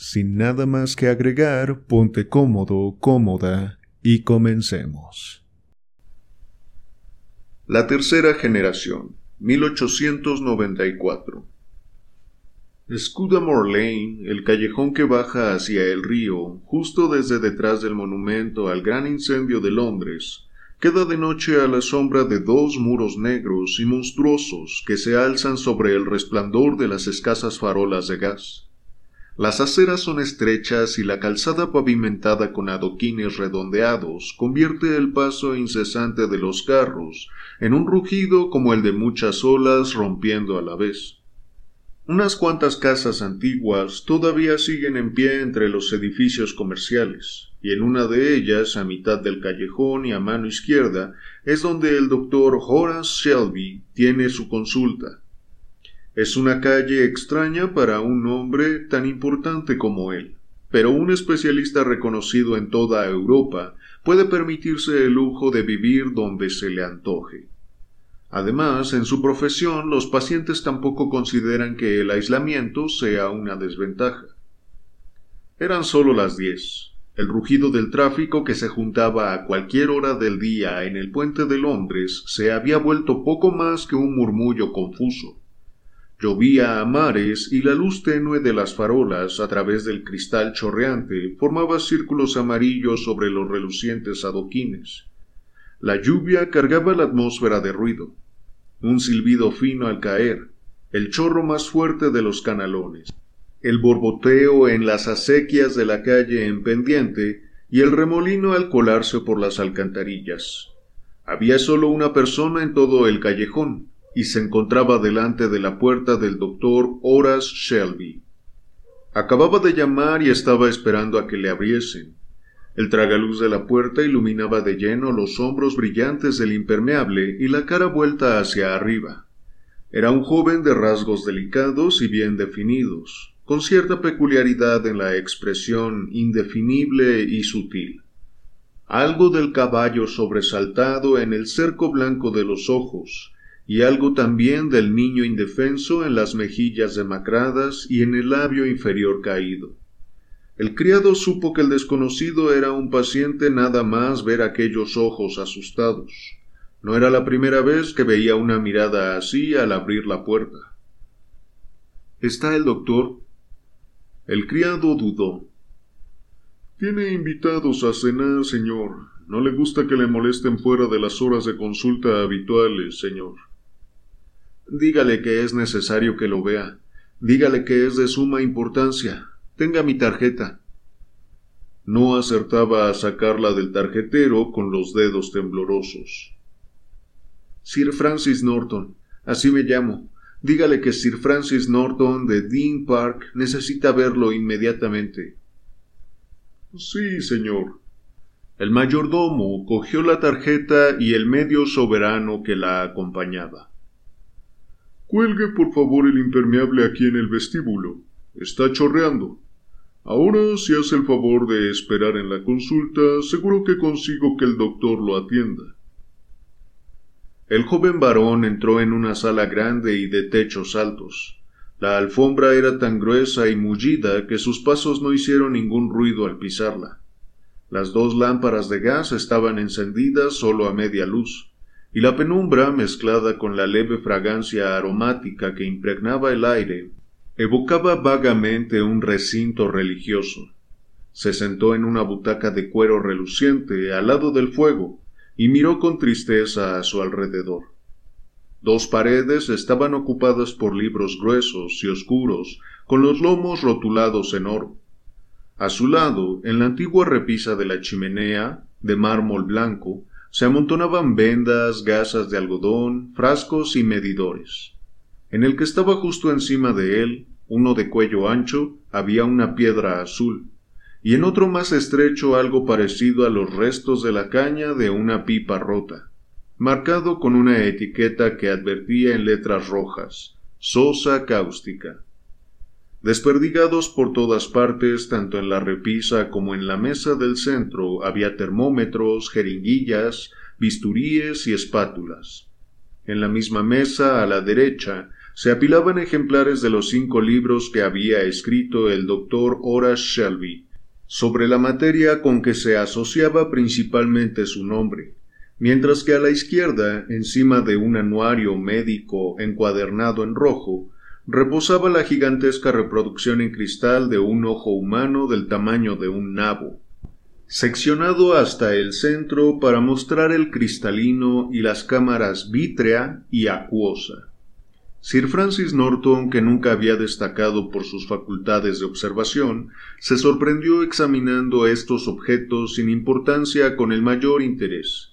Sin nada más que agregar, ponte cómodo, cómoda y comencemos. La tercera generación, 1894. Scudamore Lane, el callejón que baja hacia el río, justo desde detrás del monumento al gran incendio de Londres, queda de noche a la sombra de dos muros negros y monstruosos que se alzan sobre el resplandor de las escasas farolas de gas. Las aceras son estrechas y la calzada pavimentada con adoquines redondeados convierte el paso incesante de los carros en un rugido como el de muchas olas rompiendo a la vez. Unas cuantas casas antiguas todavía siguen en pie entre los edificios comerciales, y en una de ellas, a mitad del callejón y a mano izquierda, es donde el doctor Horace Shelby tiene su consulta. Es una calle extraña para un hombre tan importante como él, pero un especialista reconocido en toda Europa puede permitirse el lujo de vivir donde se le antoje. Además, en su profesión los pacientes tampoco consideran que el aislamiento sea una desventaja. Eran solo las diez. El rugido del tráfico que se juntaba a cualquier hora del día en el puente de Londres se había vuelto poco más que un murmullo confuso. Llovía a mares y la luz tenue de las farolas a través del cristal chorreante formaba círculos amarillos sobre los relucientes adoquines. La lluvia cargaba la atmósfera de ruido. Un silbido fino al caer, el chorro más fuerte de los canalones, el borboteo en las acequias de la calle en pendiente y el remolino al colarse por las alcantarillas. Había solo una persona en todo el callejón, y se encontraba delante de la puerta del doctor Horace Shelby. Acababa de llamar y estaba esperando a que le abriesen. El tragaluz de la puerta iluminaba de lleno los hombros brillantes del impermeable y la cara vuelta hacia arriba. Era un joven de rasgos delicados y bien definidos, con cierta peculiaridad en la expresión indefinible y sutil. Algo del caballo sobresaltado en el cerco blanco de los ojos, y algo también del niño indefenso en las mejillas demacradas y en el labio inferior caído. El criado supo que el desconocido era un paciente nada más ver aquellos ojos asustados. No era la primera vez que veía una mirada así al abrir la puerta. ¿Está el doctor? El criado dudó. Tiene invitados a cenar, señor. No le gusta que le molesten fuera de las horas de consulta habituales, señor. Dígale que es necesario que lo vea. Dígale que es de suma importancia. Tenga mi tarjeta. No acertaba a sacarla del tarjetero con los dedos temblorosos. Sir Francis Norton, así me llamo. Dígale que Sir Francis Norton de Dean Park necesita verlo inmediatamente. Sí, señor. El mayordomo cogió la tarjeta y el medio soberano que la acompañaba. Cuelgue por favor el impermeable aquí en el vestíbulo. Está chorreando. Ahora, si hace el favor de esperar en la consulta, seguro que consigo que el doctor lo atienda. El joven varón entró en una sala grande y de techos altos. La alfombra era tan gruesa y mullida que sus pasos no hicieron ningún ruido al pisarla. Las dos lámparas de gas estaban encendidas solo a media luz y la penumbra, mezclada con la leve fragancia aromática que impregnaba el aire, evocaba vagamente un recinto religioso. Se sentó en una butaca de cuero reluciente al lado del fuego y miró con tristeza a su alrededor. Dos paredes estaban ocupadas por libros gruesos y oscuros, con los lomos rotulados en oro. A su lado, en la antigua repisa de la chimenea, de mármol blanco, se amontonaban vendas, gasas de algodón, frascos y medidores. En el que estaba justo encima de él, uno de cuello ancho, había una piedra azul, y en otro más estrecho algo parecido a los restos de la caña de una pipa rota, marcado con una etiqueta que advertía en letras rojas, sosa cáustica. Desperdigados por todas partes, tanto en la repisa como en la mesa del centro, había termómetros, jeringuillas, bisturíes y espátulas. En la misma mesa, a la derecha, se apilaban ejemplares de los cinco libros que había escrito el doctor Horace Shelby, sobre la materia con que se asociaba principalmente su nombre, mientras que a la izquierda, encima de un anuario médico encuadernado en rojo, reposaba la gigantesca reproducción en cristal de un ojo humano del tamaño de un nabo, seccionado hasta el centro para mostrar el cristalino y las cámaras vítrea y acuosa. Sir Francis Norton, que nunca había destacado por sus facultades de observación, se sorprendió examinando estos objetos sin importancia con el mayor interés.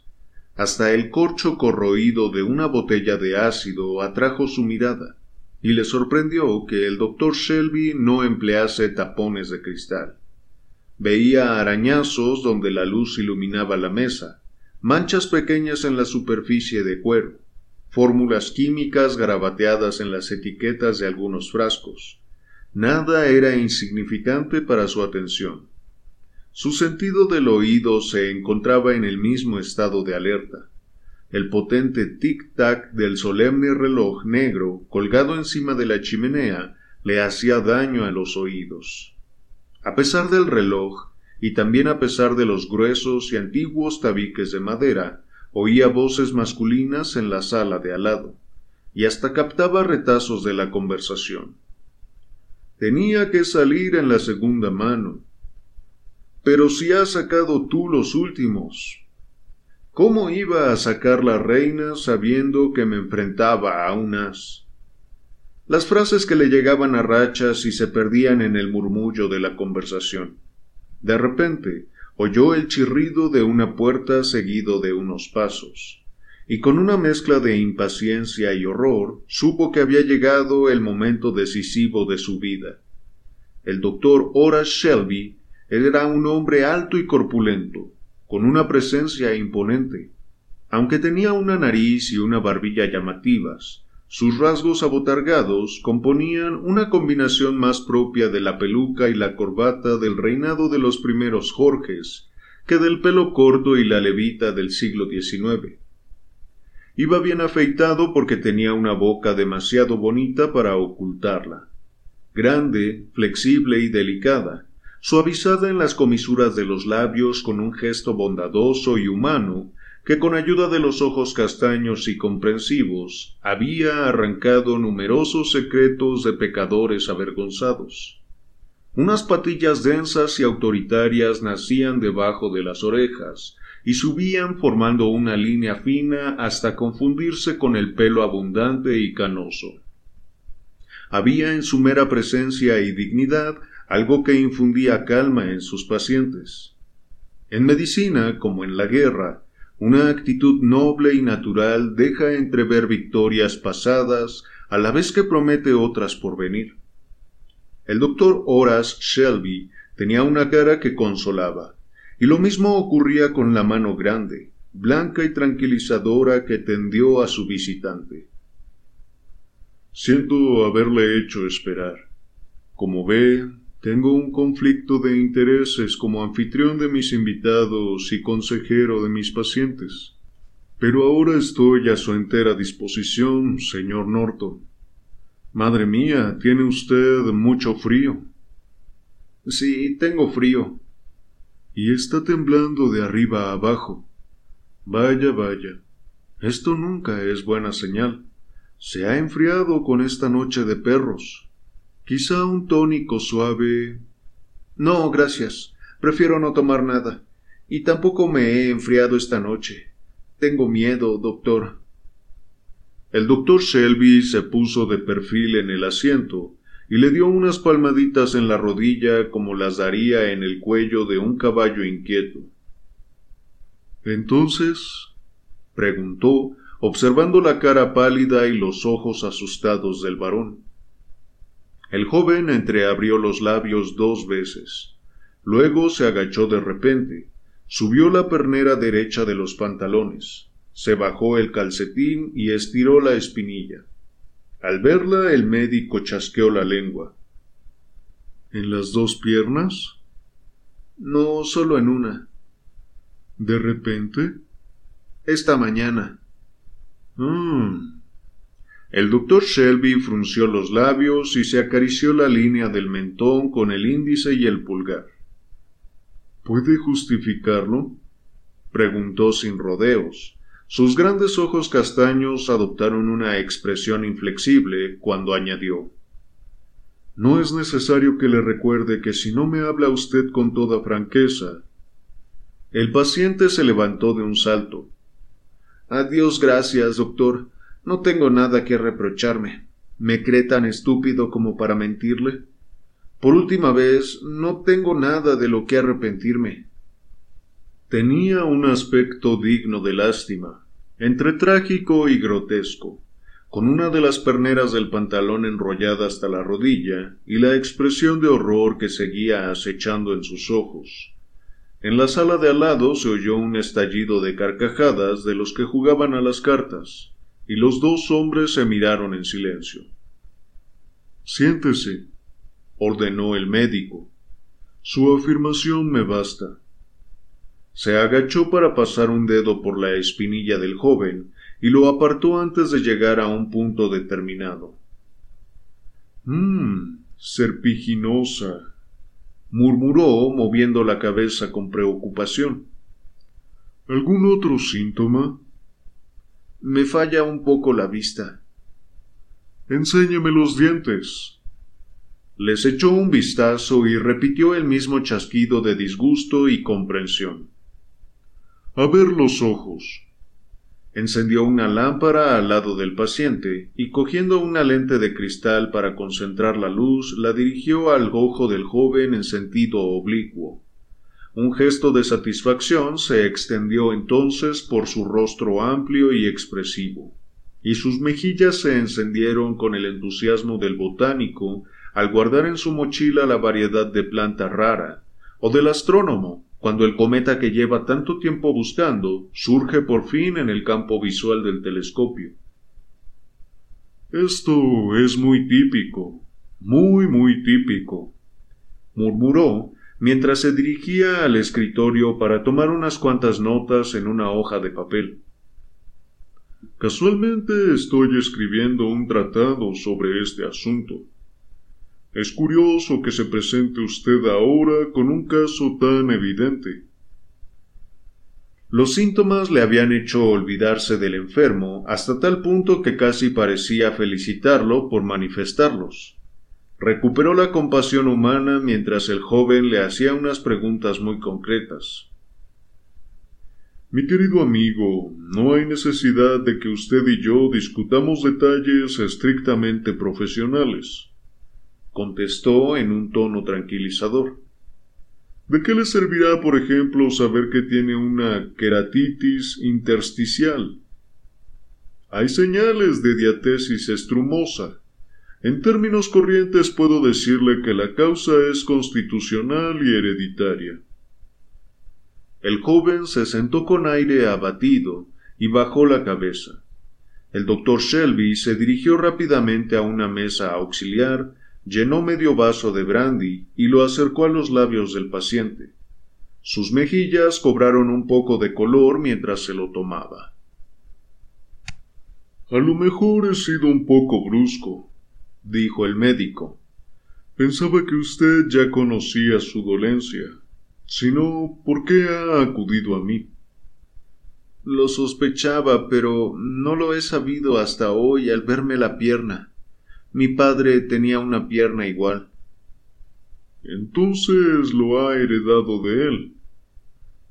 Hasta el corcho corroído de una botella de ácido atrajo su mirada y le sorprendió que el doctor Shelby no emplease tapones de cristal. Veía arañazos donde la luz iluminaba la mesa, manchas pequeñas en la superficie de cuero, fórmulas químicas garabateadas en las etiquetas de algunos frascos. Nada era insignificante para su atención. Su sentido del oído se encontraba en el mismo estado de alerta. El potente tic-tac del solemne reloj negro colgado encima de la chimenea le hacía daño a los oídos. A pesar del reloj, y también a pesar de los gruesos y antiguos tabiques de madera, oía voces masculinas en la sala de al lado, y hasta captaba retazos de la conversación. Tenía que salir en la segunda mano. Pero si has sacado tú los últimos, ¿Cómo iba a sacar la reina sabiendo que me enfrentaba a un as? Las frases que le llegaban a rachas y se perdían en el murmullo de la conversación. De repente oyó el chirrido de una puerta seguido de unos pasos, y con una mezcla de impaciencia y horror supo que había llegado el momento decisivo de su vida. El doctor Horace Shelby era un hombre alto y corpulento, con una presencia imponente. Aunque tenía una nariz y una barbilla llamativas, sus rasgos abotargados componían una combinación más propia de la peluca y la corbata del reinado de los primeros Jorges que del pelo corto y la levita del siglo XIX. Iba bien afeitado porque tenía una boca demasiado bonita para ocultarla. Grande, flexible y delicada, suavizada en las comisuras de los labios con un gesto bondadoso y humano, que con ayuda de los ojos castaños y comprensivos había arrancado numerosos secretos de pecadores avergonzados. Unas patillas densas y autoritarias nacían debajo de las orejas, y subían formando una línea fina hasta confundirse con el pelo abundante y canoso. Había en su mera presencia y dignidad algo que infundía calma en sus pacientes. En medicina, como en la guerra, una actitud noble y natural deja entrever victorias pasadas a la vez que promete otras por venir. El doctor Horace Shelby tenía una cara que consolaba, y lo mismo ocurría con la mano grande, blanca y tranquilizadora que tendió a su visitante. Siento haberle hecho esperar. Como ve, tengo un conflicto de intereses como anfitrión de mis invitados y consejero de mis pacientes. Pero ahora estoy a su entera disposición, señor Norton. Madre mía, tiene usted mucho frío. Sí, tengo frío. Y está temblando de arriba a abajo. Vaya, vaya. Esto nunca es buena señal. Se ha enfriado con esta noche de perros. Quizá un tónico suave. No, gracias. Prefiero no tomar nada. Y tampoco me he enfriado esta noche. Tengo miedo, doctor. El doctor Shelby se puso de perfil en el asiento y le dio unas palmaditas en la rodilla como las daría en el cuello de un caballo inquieto. Entonces, preguntó, observando la cara pálida y los ojos asustados del varón. El joven entreabrió los labios dos veces. Luego se agachó de repente, subió la pernera derecha de los pantalones, se bajó el calcetín y estiró la espinilla. Al verla el médico chasqueó la lengua. ¿En las dos piernas? No, solo en una. ¿De repente? Esta mañana. Mm. El doctor Shelby frunció los labios y se acarició la línea del mentón con el índice y el pulgar. ¿Puede justificarlo? preguntó sin rodeos. Sus grandes ojos castaños adoptaron una expresión inflexible cuando añadió No es necesario que le recuerde que si no me habla usted con toda franqueza. El paciente se levantó de un salto. Adiós gracias, doctor. No tengo nada que reprocharme. ¿Me cree tan estúpido como para mentirle? Por última vez, no tengo nada de lo que arrepentirme. Tenía un aspecto digno de lástima, entre trágico y grotesco, con una de las perneras del pantalón enrollada hasta la rodilla y la expresión de horror que seguía acechando en sus ojos. En la sala de al lado se oyó un estallido de carcajadas de los que jugaban a las cartas, y los dos hombres se miraron en silencio. Siéntese, ordenó el médico. Su afirmación me basta. Se agachó para pasar un dedo por la espinilla del joven y lo apartó antes de llegar a un punto determinado. Mmm, serpiginosa, murmuró moviendo la cabeza con preocupación. ¿Algún otro síntoma? Me falla un poco la vista. Enséñeme los dientes. Les echó un vistazo y repitió el mismo chasquido de disgusto y comprensión. A ver los ojos. Encendió una lámpara al lado del paciente y cogiendo una lente de cristal para concentrar la luz, la dirigió al ojo del joven en sentido oblicuo. Un gesto de satisfacción se extendió entonces por su rostro amplio y expresivo, y sus mejillas se encendieron con el entusiasmo del botánico al guardar en su mochila la variedad de planta rara, o del astrónomo, cuando el cometa que lleva tanto tiempo buscando surge por fin en el campo visual del telescopio. Esto es muy típico, muy, muy típico, murmuró mientras se dirigía al escritorio para tomar unas cuantas notas en una hoja de papel. Casualmente estoy escribiendo un tratado sobre este asunto. Es curioso que se presente usted ahora con un caso tan evidente. Los síntomas le habían hecho olvidarse del enfermo hasta tal punto que casi parecía felicitarlo por manifestarlos. Recuperó la compasión humana mientras el joven le hacía unas preguntas muy concretas. Mi querido amigo, no hay necesidad de que usted y yo discutamos detalles estrictamente profesionales, contestó en un tono tranquilizador. ¿De qué le servirá, por ejemplo, saber que tiene una queratitis intersticial? Hay señales de diatesis estrumosa, en términos corrientes puedo decirle que la causa es constitucional y hereditaria. El joven se sentó con aire abatido y bajó la cabeza. El doctor Shelby se dirigió rápidamente a una mesa auxiliar, llenó medio vaso de brandy y lo acercó a los labios del paciente. Sus mejillas cobraron un poco de color mientras se lo tomaba. A lo mejor he sido un poco brusco, dijo el médico. Pensaba que usted ya conocía su dolencia. Si no, ¿por qué ha acudido a mí? Lo sospechaba, pero no lo he sabido hasta hoy al verme la pierna. Mi padre tenía una pierna igual. Entonces lo ha heredado de él.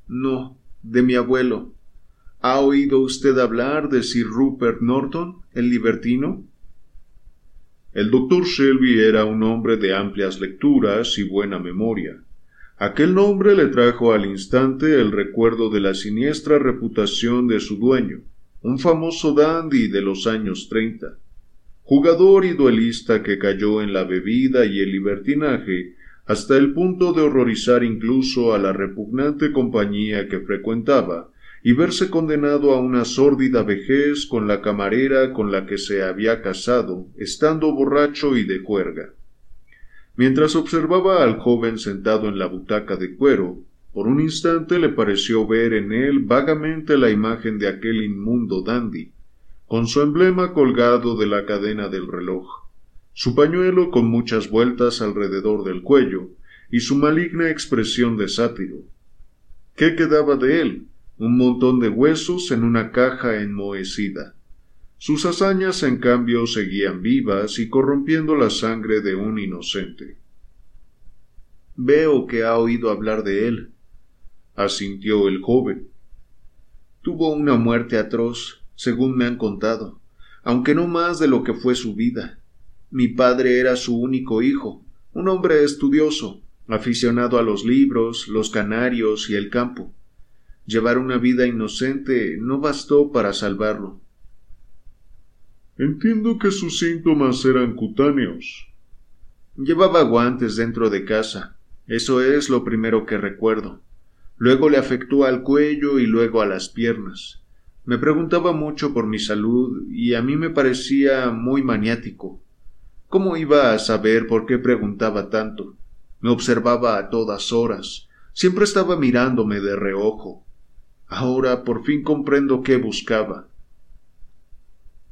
No, de mi abuelo. ¿Ha oído usted hablar de Sir Rupert Norton, el libertino? El doctor Shelby era un hombre de amplias lecturas y buena memoria. Aquel nombre le trajo al instante el recuerdo de la siniestra reputación de su dueño, un famoso dandy de los años treinta, jugador y duelista que cayó en la bebida y el libertinaje hasta el punto de horrorizar incluso a la repugnante compañía que frecuentaba, y verse condenado a una sórdida vejez con la camarera con la que se había casado, estando borracho y de cuerga. Mientras observaba al joven sentado en la butaca de cuero, por un instante le pareció ver en él vagamente la imagen de aquel inmundo dandy, con su emblema colgado de la cadena del reloj, su pañuelo con muchas vueltas alrededor del cuello, y su maligna expresión de sátiro. ¿Qué quedaba de él? Un montón de huesos en una caja enmohecida. Sus hazañas, en cambio, seguían vivas y corrompiendo la sangre de un inocente. Veo que ha oído hablar de él, asintió el joven. Tuvo una muerte atroz, según me han contado, aunque no más de lo que fue su vida. Mi padre era su único hijo, un hombre estudioso, aficionado a los libros, los canarios y el campo. Llevar una vida inocente no bastó para salvarlo. Entiendo que sus síntomas eran cutáneos. Llevaba guantes dentro de casa. Eso es lo primero que recuerdo. Luego le afectó al cuello y luego a las piernas. Me preguntaba mucho por mi salud y a mí me parecía muy maniático. ¿Cómo iba a saber por qué preguntaba tanto? Me observaba a todas horas. Siempre estaba mirándome de reojo. Ahora por fin comprendo qué buscaba.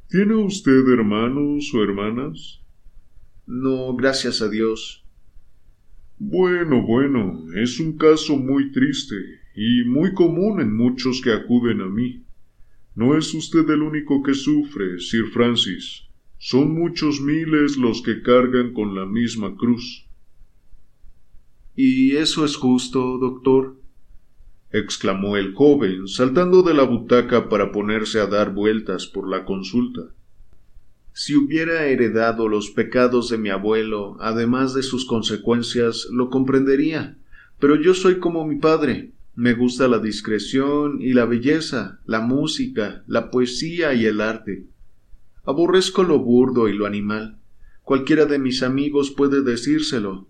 ¿Tiene usted hermanos o hermanas? No, gracias a Dios. Bueno, bueno, es un caso muy triste y muy común en muchos que acuden a mí. No es usted el único que sufre, Sir Francis. Son muchos miles los que cargan con la misma cruz. ¿Y eso es justo, doctor? Exclamó el joven, saltando de la butaca para ponerse a dar vueltas por la consulta. Si hubiera heredado los pecados de mi abuelo, además de sus consecuencias, lo comprendería. Pero yo soy como mi padre. Me gusta la discreción y la belleza, la música, la poesía y el arte. Aborrezco lo burdo y lo animal. Cualquiera de mis amigos puede decírselo.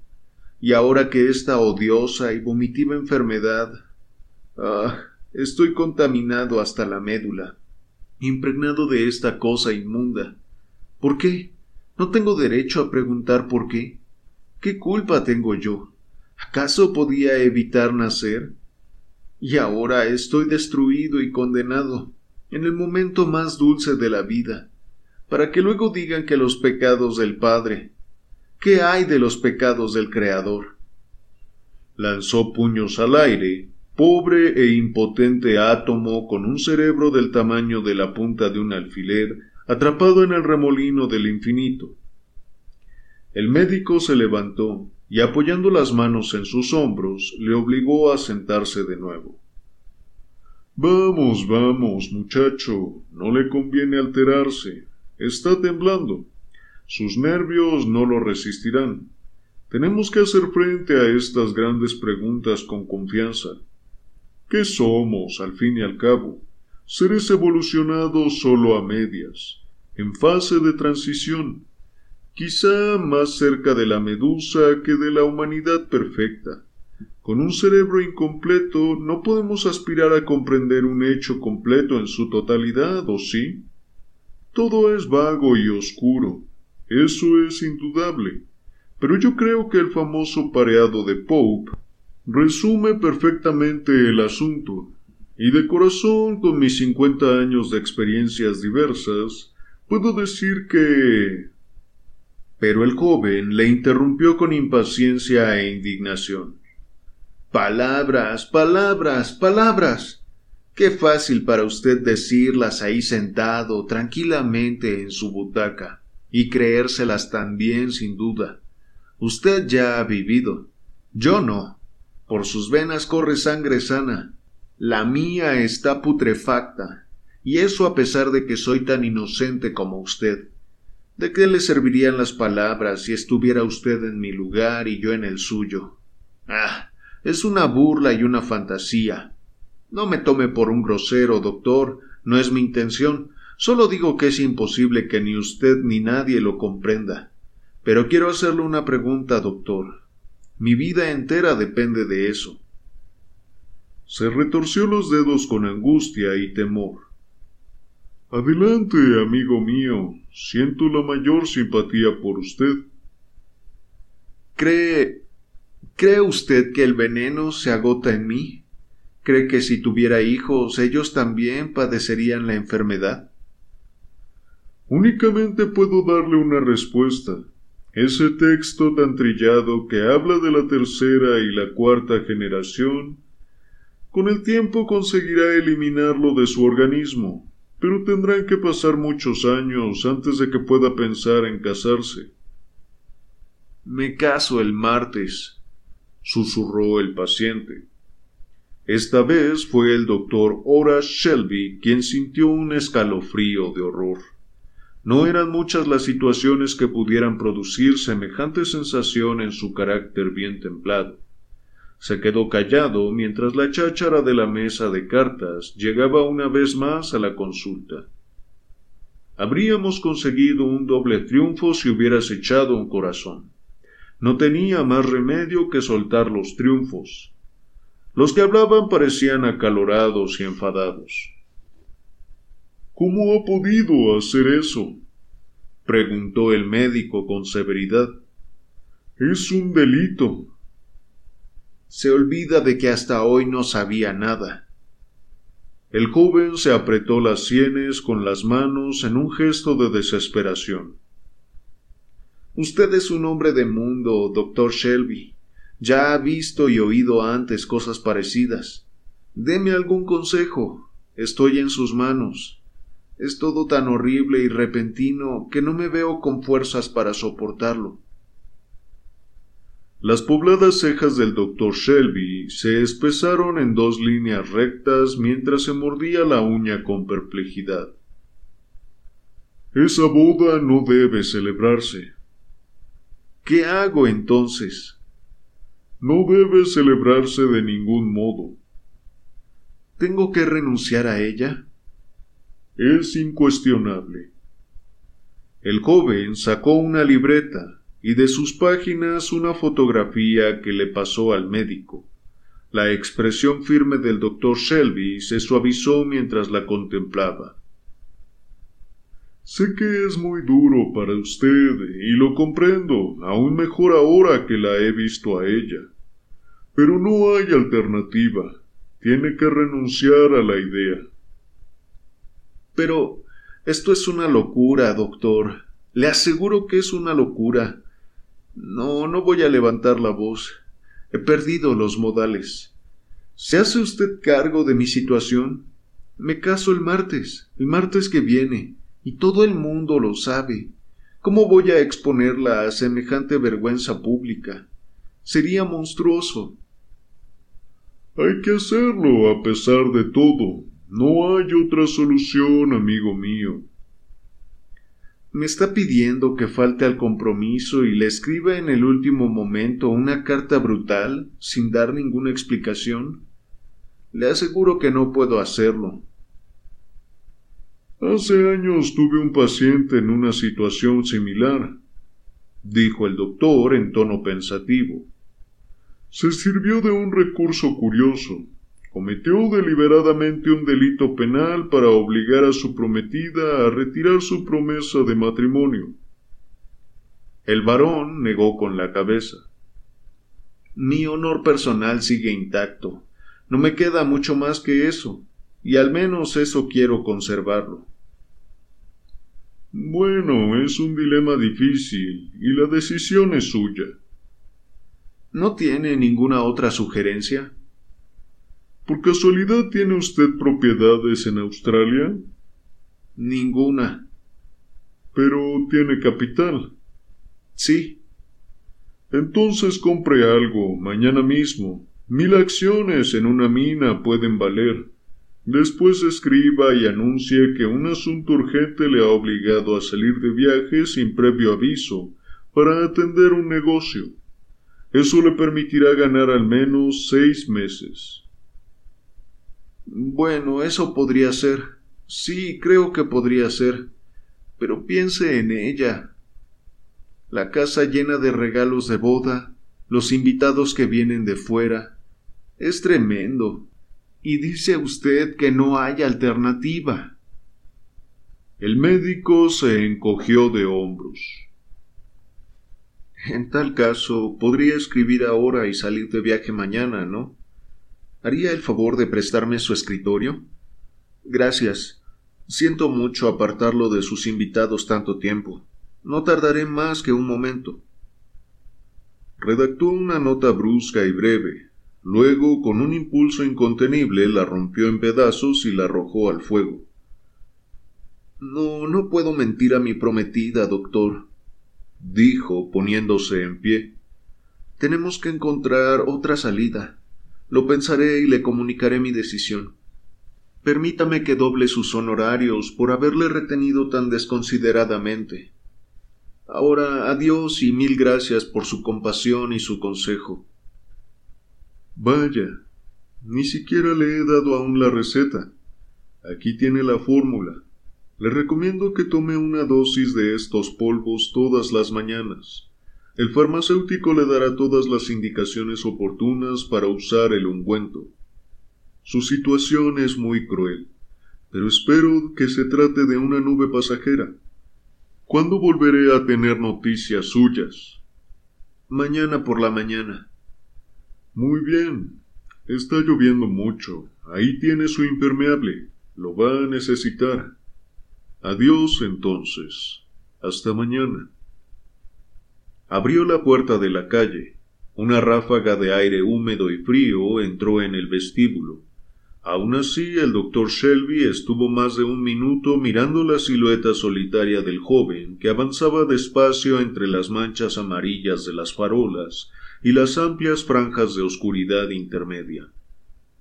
Y ahora que esta odiosa y vomitiva enfermedad Ah, estoy contaminado hasta la médula, impregnado de esta cosa inmunda. ¿Por qué? ¿No tengo derecho a preguntar por qué? ¿Qué culpa tengo yo? ¿Acaso podía evitar nacer? Y ahora estoy destruido y condenado, en el momento más dulce de la vida, para que luego digan que los pecados del Padre. ¿Qué hay de los pecados del Creador? Lanzó puños al aire pobre e impotente átomo con un cerebro del tamaño de la punta de un alfiler atrapado en el remolino del infinito. El médico se levantó y apoyando las manos en sus hombros le obligó a sentarse de nuevo. Vamos, vamos, muchacho, no le conviene alterarse. Está temblando. Sus nervios no lo resistirán. Tenemos que hacer frente a estas grandes preguntas con confianza. ¿Qué somos, al fin y al cabo? Seres evolucionados solo a medias, en fase de transición, quizá más cerca de la medusa que de la humanidad perfecta. Con un cerebro incompleto no podemos aspirar a comprender un hecho completo en su totalidad, ¿o sí? Todo es vago y oscuro, eso es indudable, pero yo creo que el famoso pareado de Pope resume perfectamente el asunto, y de corazón, con mis cincuenta años de experiencias diversas, puedo decir que... Pero el joven le interrumpió con impaciencia e indignación. Palabras, palabras, palabras. Qué fácil para usted decirlas ahí sentado tranquilamente en su butaca, y creérselas también sin duda. Usted ya ha vivido. Yo no. Por sus venas corre sangre sana. La mía está putrefacta, y eso a pesar de que soy tan inocente como usted. ¿De qué le servirían las palabras si estuviera usted en mi lugar y yo en el suyo? Ah, es una burla y una fantasía. No me tome por un grosero, doctor, no es mi intención. Solo digo que es imposible que ni usted ni nadie lo comprenda. Pero quiero hacerle una pregunta, doctor. Mi vida entera depende de eso. Se retorció los dedos con angustia y temor. Adelante, amigo mío. Siento la mayor simpatía por usted. ¿Cree. ¿Cree usted que el veneno se agota en mí? ¿Cree que si tuviera hijos ellos también padecerían la enfermedad? Únicamente puedo darle una respuesta. Ese texto tan trillado que habla de la tercera y la cuarta generación, con el tiempo conseguirá eliminarlo de su organismo, pero tendrán que pasar muchos años antes de que pueda pensar en casarse. Me caso el martes, susurró el paciente. Esta vez fue el doctor Horace Shelby quien sintió un escalofrío de horror. No eran muchas las situaciones que pudieran producir semejante sensación en su carácter bien templado. Se quedó callado mientras la cháchara de la mesa de cartas llegaba una vez más a la consulta. Habríamos conseguido un doble triunfo si hubieras echado un corazón. No tenía más remedio que soltar los triunfos. Los que hablaban parecían acalorados y enfadados. ¿Cómo ha podido hacer eso? preguntó el médico con severidad. Es un delito. Se olvida de que hasta hoy no sabía nada. El joven se apretó las sienes con las manos en un gesto de desesperación. Usted es un hombre de mundo, doctor Shelby. Ya ha visto y oído antes cosas parecidas. Deme algún consejo. Estoy en sus manos. Es todo tan horrible y repentino que no me veo con fuerzas para soportarlo. Las pobladas cejas del doctor Shelby se espesaron en dos líneas rectas mientras se mordía la uña con perplejidad. Esa boda no debe celebrarse. ¿Qué hago entonces? No debe celebrarse de ningún modo. ¿Tengo que renunciar a ella? Es incuestionable. El joven sacó una libreta y de sus páginas una fotografía que le pasó al médico. La expresión firme del doctor Shelby se suavizó mientras la contemplaba. Sé que es muy duro para usted y lo comprendo, aún mejor ahora que la he visto a ella. Pero no hay alternativa. Tiene que renunciar a la idea. Pero esto es una locura, doctor. Le aseguro que es una locura. No, no voy a levantar la voz. He perdido los modales. ¿Se hace usted cargo de mi situación? Me caso el martes, el martes que viene, y todo el mundo lo sabe. ¿Cómo voy a exponerla a semejante vergüenza pública? Sería monstruoso. Hay que hacerlo a pesar de todo, no hay otra solución, amigo mío. ¿Me está pidiendo que falte al compromiso y le escriba en el último momento una carta brutal, sin dar ninguna explicación? Le aseguro que no puedo hacerlo. Hace años tuve un paciente en una situación similar, dijo el doctor en tono pensativo. Se sirvió de un recurso curioso cometió deliberadamente un delito penal para obligar a su prometida a retirar su promesa de matrimonio. El varón negó con la cabeza. Mi honor personal sigue intacto. No me queda mucho más que eso, y al menos eso quiero conservarlo. Bueno, es un dilema difícil, y la decisión es suya. ¿No tiene ninguna otra sugerencia? ¿Por casualidad tiene usted propiedades en Australia? Ninguna. Pero tiene capital. Sí. Entonces compre algo mañana mismo. Mil acciones en una mina pueden valer. Después escriba y anuncie que un asunto urgente le ha obligado a salir de viaje sin previo aviso para atender un negocio. Eso le permitirá ganar al menos seis meses. Bueno, eso podría ser. Sí, creo que podría ser. Pero piense en ella. La casa llena de regalos de boda, los invitados que vienen de fuera. Es tremendo. Y dice usted que no hay alternativa. El médico se encogió de hombros. En tal caso, podría escribir ahora y salir de viaje mañana, ¿no? ¿Haría el favor de prestarme su escritorio? Gracias. Siento mucho apartarlo de sus invitados tanto tiempo. No tardaré más que un momento. Redactó una nota brusca y breve. Luego, con un impulso incontenible, la rompió en pedazos y la arrojó al fuego. No, no puedo mentir a mi prometida, doctor, dijo, poniéndose en pie. Tenemos que encontrar otra salida. Lo pensaré y le comunicaré mi decisión. Permítame que doble sus honorarios por haberle retenido tan desconsideradamente. Ahora adiós y mil gracias por su compasión y su consejo. Vaya, ni siquiera le he dado aún la receta. Aquí tiene la fórmula. Le recomiendo que tome una dosis de estos polvos todas las mañanas. El farmacéutico le dará todas las indicaciones oportunas para usar el ungüento. Su situación es muy cruel, pero espero que se trate de una nube pasajera. ¿Cuándo volveré a tener noticias suyas? Mañana por la mañana. Muy bien. Está lloviendo mucho. Ahí tiene su impermeable. Lo va a necesitar. Adiós entonces. Hasta mañana. Abrió la puerta de la calle. Una ráfaga de aire húmedo y frío entró en el vestíbulo. Aun así, el doctor Shelby estuvo más de un minuto mirando la silueta solitaria del joven que avanzaba despacio entre las manchas amarillas de las farolas y las amplias franjas de oscuridad intermedia.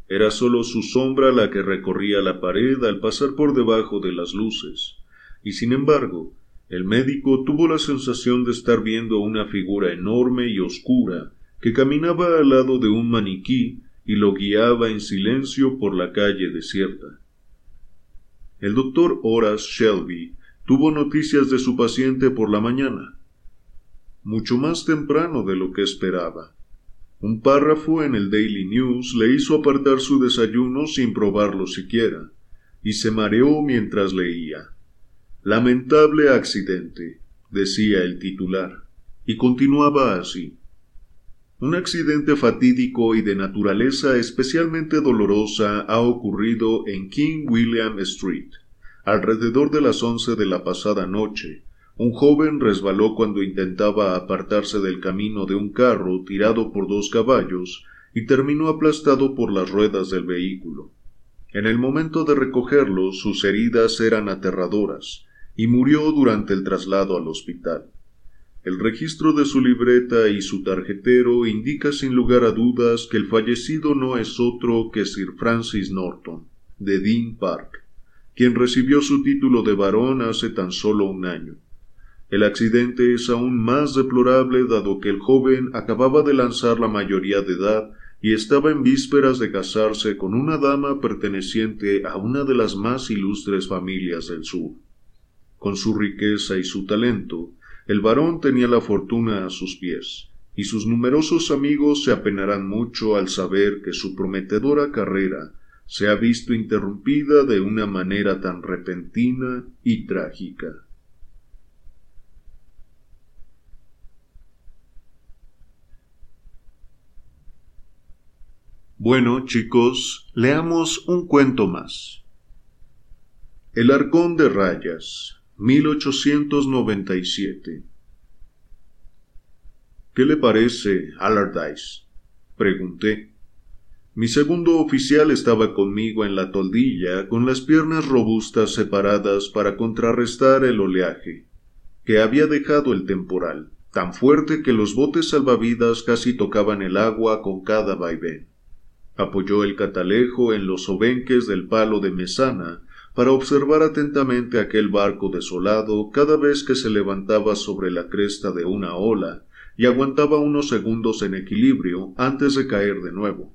Era sólo su sombra la que recorría la pared al pasar por debajo de las luces, y sin embargo, el médico tuvo la sensación de estar viendo una figura enorme y oscura que caminaba al lado de un maniquí y lo guiaba en silencio por la calle desierta. El doctor Horace Shelby tuvo noticias de su paciente por la mañana, mucho más temprano de lo que esperaba. Un párrafo en el Daily News le hizo apartar su desayuno sin probarlo siquiera, y se mareó mientras leía. Lamentable accidente, decía el titular, y continuaba así. Un accidente fatídico y de naturaleza especialmente dolorosa ha ocurrido en King William Street. Alrededor de las once de la pasada noche, un joven resbaló cuando intentaba apartarse del camino de un carro tirado por dos caballos y terminó aplastado por las ruedas del vehículo. En el momento de recogerlo sus heridas eran aterradoras, y murió durante el traslado al hospital. El registro de su libreta y su tarjetero indica sin lugar a dudas que el fallecido no es otro que Sir Francis Norton, de Dean Park, quien recibió su título de barón hace tan solo un año. El accidente es aún más deplorable dado que el joven acababa de lanzar la mayoría de edad y estaba en vísperas de casarse con una dama perteneciente a una de las más ilustres familias del sur. Con su riqueza y su talento, el varón tenía la fortuna a sus pies, y sus numerosos amigos se apenarán mucho al saber que su prometedora carrera se ha visto interrumpida de una manera tan repentina y trágica. Bueno, chicos, leamos un cuento más. El arcón de rayas 1897. ¿Qué le parece, Allardyce? Pregunté. Mi segundo oficial estaba conmigo en la toldilla, con las piernas robustas separadas para contrarrestar el oleaje, que había dejado el temporal, tan fuerte que los botes salvavidas casi tocaban el agua con cada vaivén. Apoyó el catalejo en los obenques del palo de mesana para observar atentamente aquel barco desolado cada vez que se levantaba sobre la cresta de una ola y aguantaba unos segundos en equilibrio antes de caer de nuevo.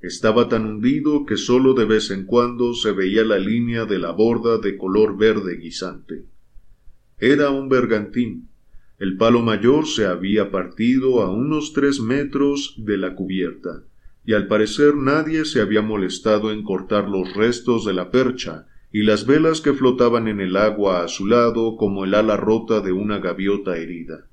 Estaba tan hundido que sólo de vez en cuando se veía la línea de la borda de color verde guisante. Era un bergantín, El palo mayor se había partido a unos tres metros de la cubierta, y al parecer nadie se había molestado en cortar los restos de la percha y las velas que flotaban en el agua a su lado como el ala rota de una gaviota herida.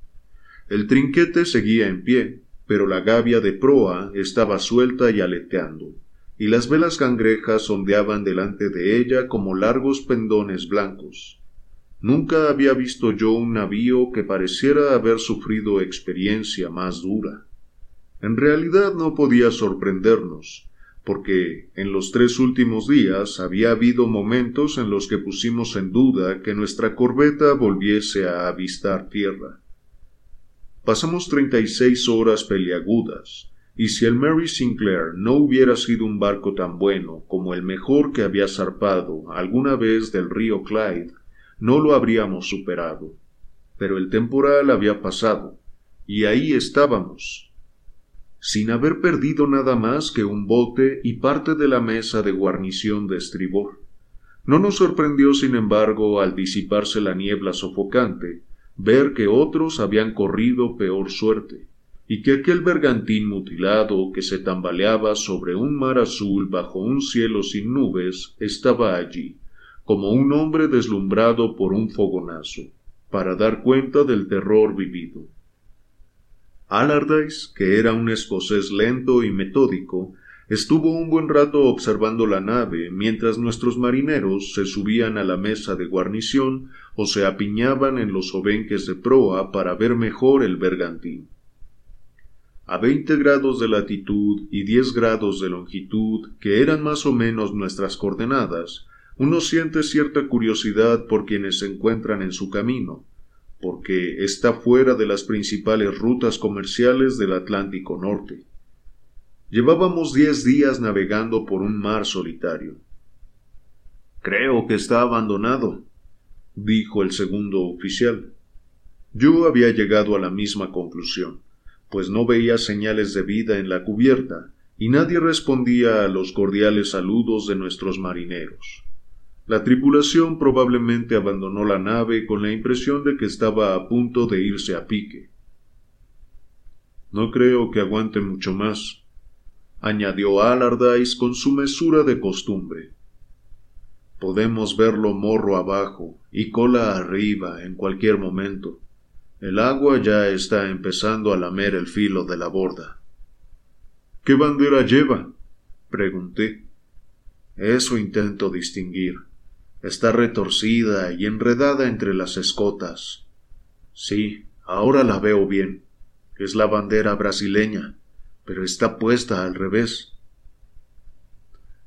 El trinquete seguía en pie, pero la gavia de proa estaba suelta y aleteando, y las velas cangrejas ondeaban delante de ella como largos pendones blancos. Nunca había visto yo un navío que pareciera haber sufrido experiencia más dura. En realidad no podía sorprendernos, porque en los tres últimos días había habido momentos en los que pusimos en duda que nuestra corbeta volviese a avistar tierra. Pasamos treinta y seis horas peliagudas, y si el Mary Sinclair no hubiera sido un barco tan bueno como el mejor que había zarpado alguna vez del río Clyde, no lo habríamos superado. Pero el temporal había pasado, y ahí estábamos, sin haber perdido nada más que un bote y parte de la mesa de guarnición de estribor. No nos sorprendió, sin embargo, al disiparse la niebla sofocante, ver que otros habían corrido peor suerte, y que aquel bergantín mutilado que se tambaleaba sobre un mar azul bajo un cielo sin nubes estaba allí, como un hombre deslumbrado por un fogonazo, para dar cuenta del terror vivido. Allardyce, que era un escocés lento y metódico, estuvo un buen rato observando la nave mientras nuestros marineros se subían a la mesa de guarnición o se apiñaban en los obenques de proa para ver mejor el bergantín. A veinte grados de latitud y diez grados de longitud, que eran más o menos nuestras coordenadas, uno siente cierta curiosidad por quienes se encuentran en su camino, porque está fuera de las principales rutas comerciales del Atlántico Norte. Llevábamos diez días navegando por un mar solitario. Creo que está abandonado, dijo el segundo oficial. Yo había llegado a la misma conclusión, pues no veía señales de vida en la cubierta, y nadie respondía a los cordiales saludos de nuestros marineros. La tripulación probablemente abandonó la nave con la impresión de que estaba a punto de irse a pique. No creo que aguante mucho más, añadió Allardyce con su mesura de costumbre. Podemos verlo morro abajo y cola arriba en cualquier momento. El agua ya está empezando a lamer el filo de la borda. ¿Qué bandera lleva? pregunté. Eso intento distinguir. Está retorcida y enredada entre las escotas. Sí, ahora la veo bien. Es la bandera brasileña, pero está puesta al revés.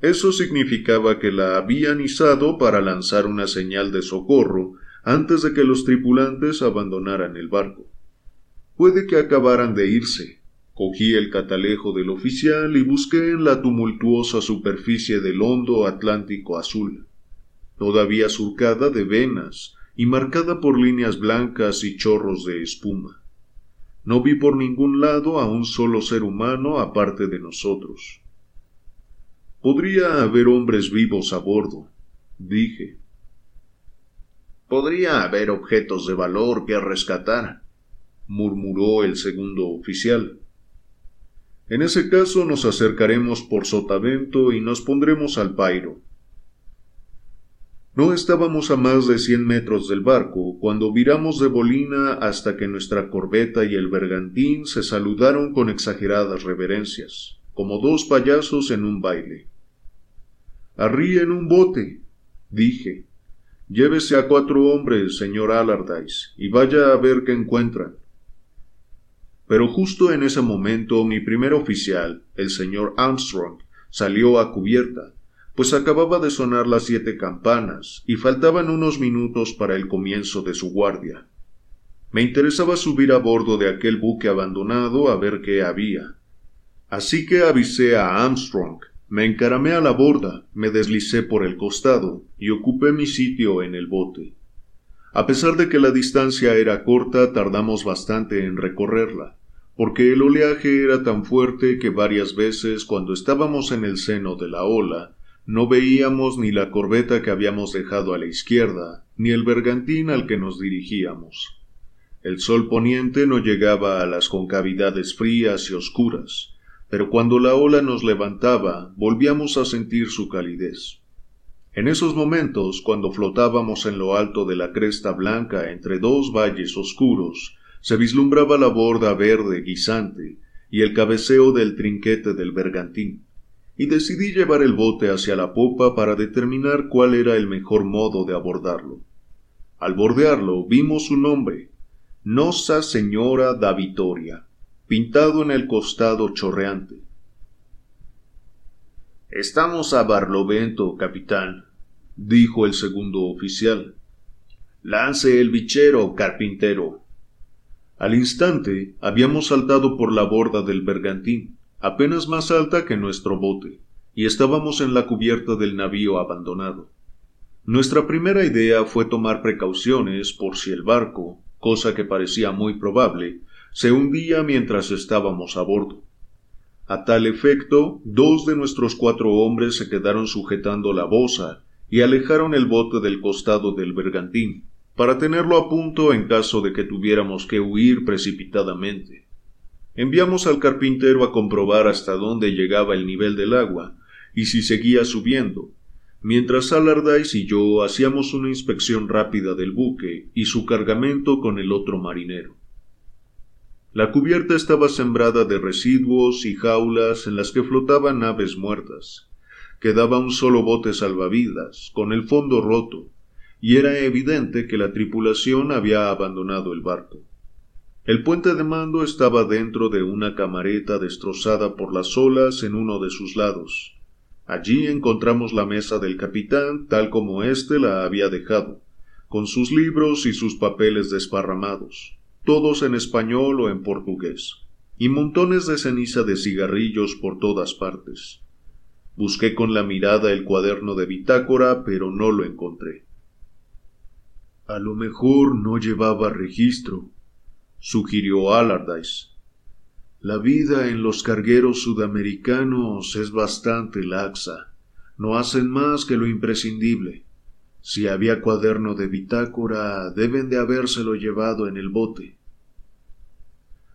Eso significaba que la habían izado para lanzar una señal de socorro antes de que los tripulantes abandonaran el barco. Puede que acabaran de irse. Cogí el catalejo del oficial y busqué en la tumultuosa superficie del hondo Atlántico azul todavía surcada de venas y marcada por líneas blancas y chorros de espuma. No vi por ningún lado a un solo ser humano aparte de nosotros. Podría haber hombres vivos a bordo, dije. Podría haber objetos de valor que rescatar, murmuró el segundo oficial. En ese caso nos acercaremos por sotavento y nos pondremos al pairo. No estábamos a más de cien metros del barco cuando viramos de bolina hasta que nuestra corbeta y el bergantín se saludaron con exageradas reverencias, como dos payasos en un baile. Arrí en un bote, dije. Llévese a cuatro hombres, señor Allardyce, y vaya a ver qué encuentran. Pero justo en ese momento mi primer oficial, el señor Armstrong, salió a cubierta, pues acababa de sonar las siete campanas y faltaban unos minutos para el comienzo de su guardia. Me interesaba subir a bordo de aquel buque abandonado a ver qué había. Así que avisé a Armstrong, me encaramé a la borda, me deslicé por el costado y ocupé mi sitio en el bote. A pesar de que la distancia era corta, tardamos bastante en recorrerla, porque el oleaje era tan fuerte que varias veces cuando estábamos en el seno de la ola, no veíamos ni la corbeta que habíamos dejado a la izquierda, ni el bergantín al que nos dirigíamos. El sol poniente no llegaba a las concavidades frías y oscuras, pero cuando la ola nos levantaba volvíamos a sentir su calidez. En esos momentos, cuando flotábamos en lo alto de la cresta blanca entre dos valles oscuros, se vislumbraba la borda verde guisante y el cabeceo del trinquete del bergantín, y decidí llevar el bote hacia la popa para determinar cuál era el mejor modo de abordarlo. Al bordearlo vimos su nombre, Nosa Señora da Vitoria, pintado en el costado chorreante. Estamos a Barlovento, capitán, dijo el segundo oficial. Lance el bichero, carpintero. Al instante habíamos saltado por la borda del bergantín, apenas más alta que nuestro bote, y estábamos en la cubierta del navío abandonado. Nuestra primera idea fue tomar precauciones por si el barco, cosa que parecía muy probable, se hundía mientras estábamos a bordo. A tal efecto, dos de nuestros cuatro hombres se quedaron sujetando la boza y alejaron el bote del costado del bergantín, para tenerlo a punto en caso de que tuviéramos que huir precipitadamente. Enviamos al carpintero a comprobar hasta dónde llegaba el nivel del agua y si seguía subiendo, mientras Allardyce y yo hacíamos una inspección rápida del buque y su cargamento con el otro marinero. La cubierta estaba sembrada de residuos y jaulas en las que flotaban aves muertas. Quedaba un solo bote salvavidas, con el fondo roto, y era evidente que la tripulación había abandonado el barco. El puente de mando estaba dentro de una camareta destrozada por las olas en uno de sus lados, Allí encontramos la mesa del capitán tal como éste la había dejado, con sus libros y sus papeles desparramados, todos en español o en portugués, y montones de ceniza de cigarrillos por todas partes. Busqué con la mirada el cuaderno de bitácora, pero no lo encontré. A lo mejor no llevaba registro, sugirió Allardyce. La vida en los cargueros sudamericanos es bastante laxa. No hacen más que lo imprescindible. Si había cuaderno de bitácora, deben de habérselo llevado en el bote.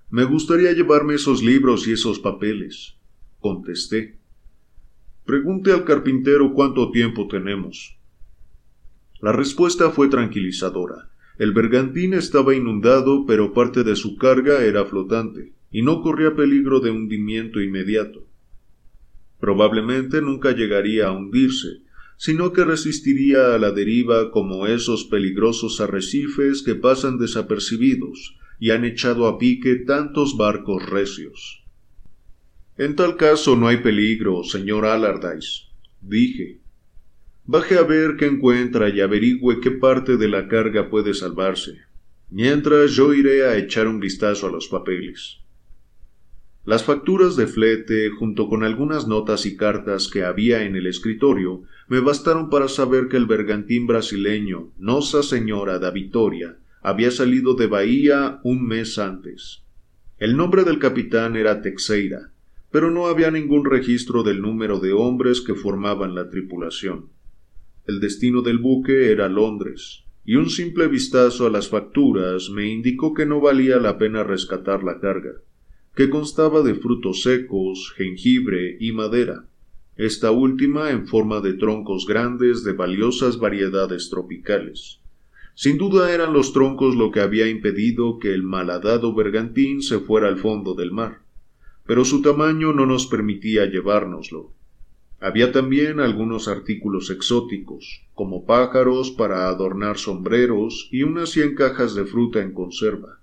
Me gustaría llevarme esos libros y esos papeles, contesté. Pregunte al carpintero cuánto tiempo tenemos. La respuesta fue tranquilizadora. El bergantín estaba inundado, pero parte de su carga era flotante y no corría peligro de hundimiento inmediato. Probablemente nunca llegaría a hundirse, sino que resistiría a la deriva como esos peligrosos arrecifes que pasan desapercibidos y han echado a pique tantos barcos recios. En tal caso no hay peligro, señor Allardyce, dije. Baje a ver qué encuentra y averigüe qué parte de la carga puede salvarse. Mientras yo iré a echar un vistazo a los papeles. Las facturas de flete, junto con algunas notas y cartas que había en el escritorio, me bastaron para saber que el bergantín brasileño Nosa Señora da Vitoria había salido de Bahía un mes antes. El nombre del capitán era Texeira, pero no había ningún registro del número de hombres que formaban la tripulación. El destino del buque era Londres, y un simple vistazo a las facturas me indicó que no valía la pena rescatar la carga que constaba de frutos secos, jengibre y madera, esta última en forma de troncos grandes de valiosas variedades tropicales. Sin duda eran los troncos lo que había impedido que el malhadado bergantín se fuera al fondo del mar, pero su tamaño no nos permitía llevárnoslo. Había también algunos artículos exóticos, como pájaros para adornar sombreros y unas cien cajas de fruta en conserva.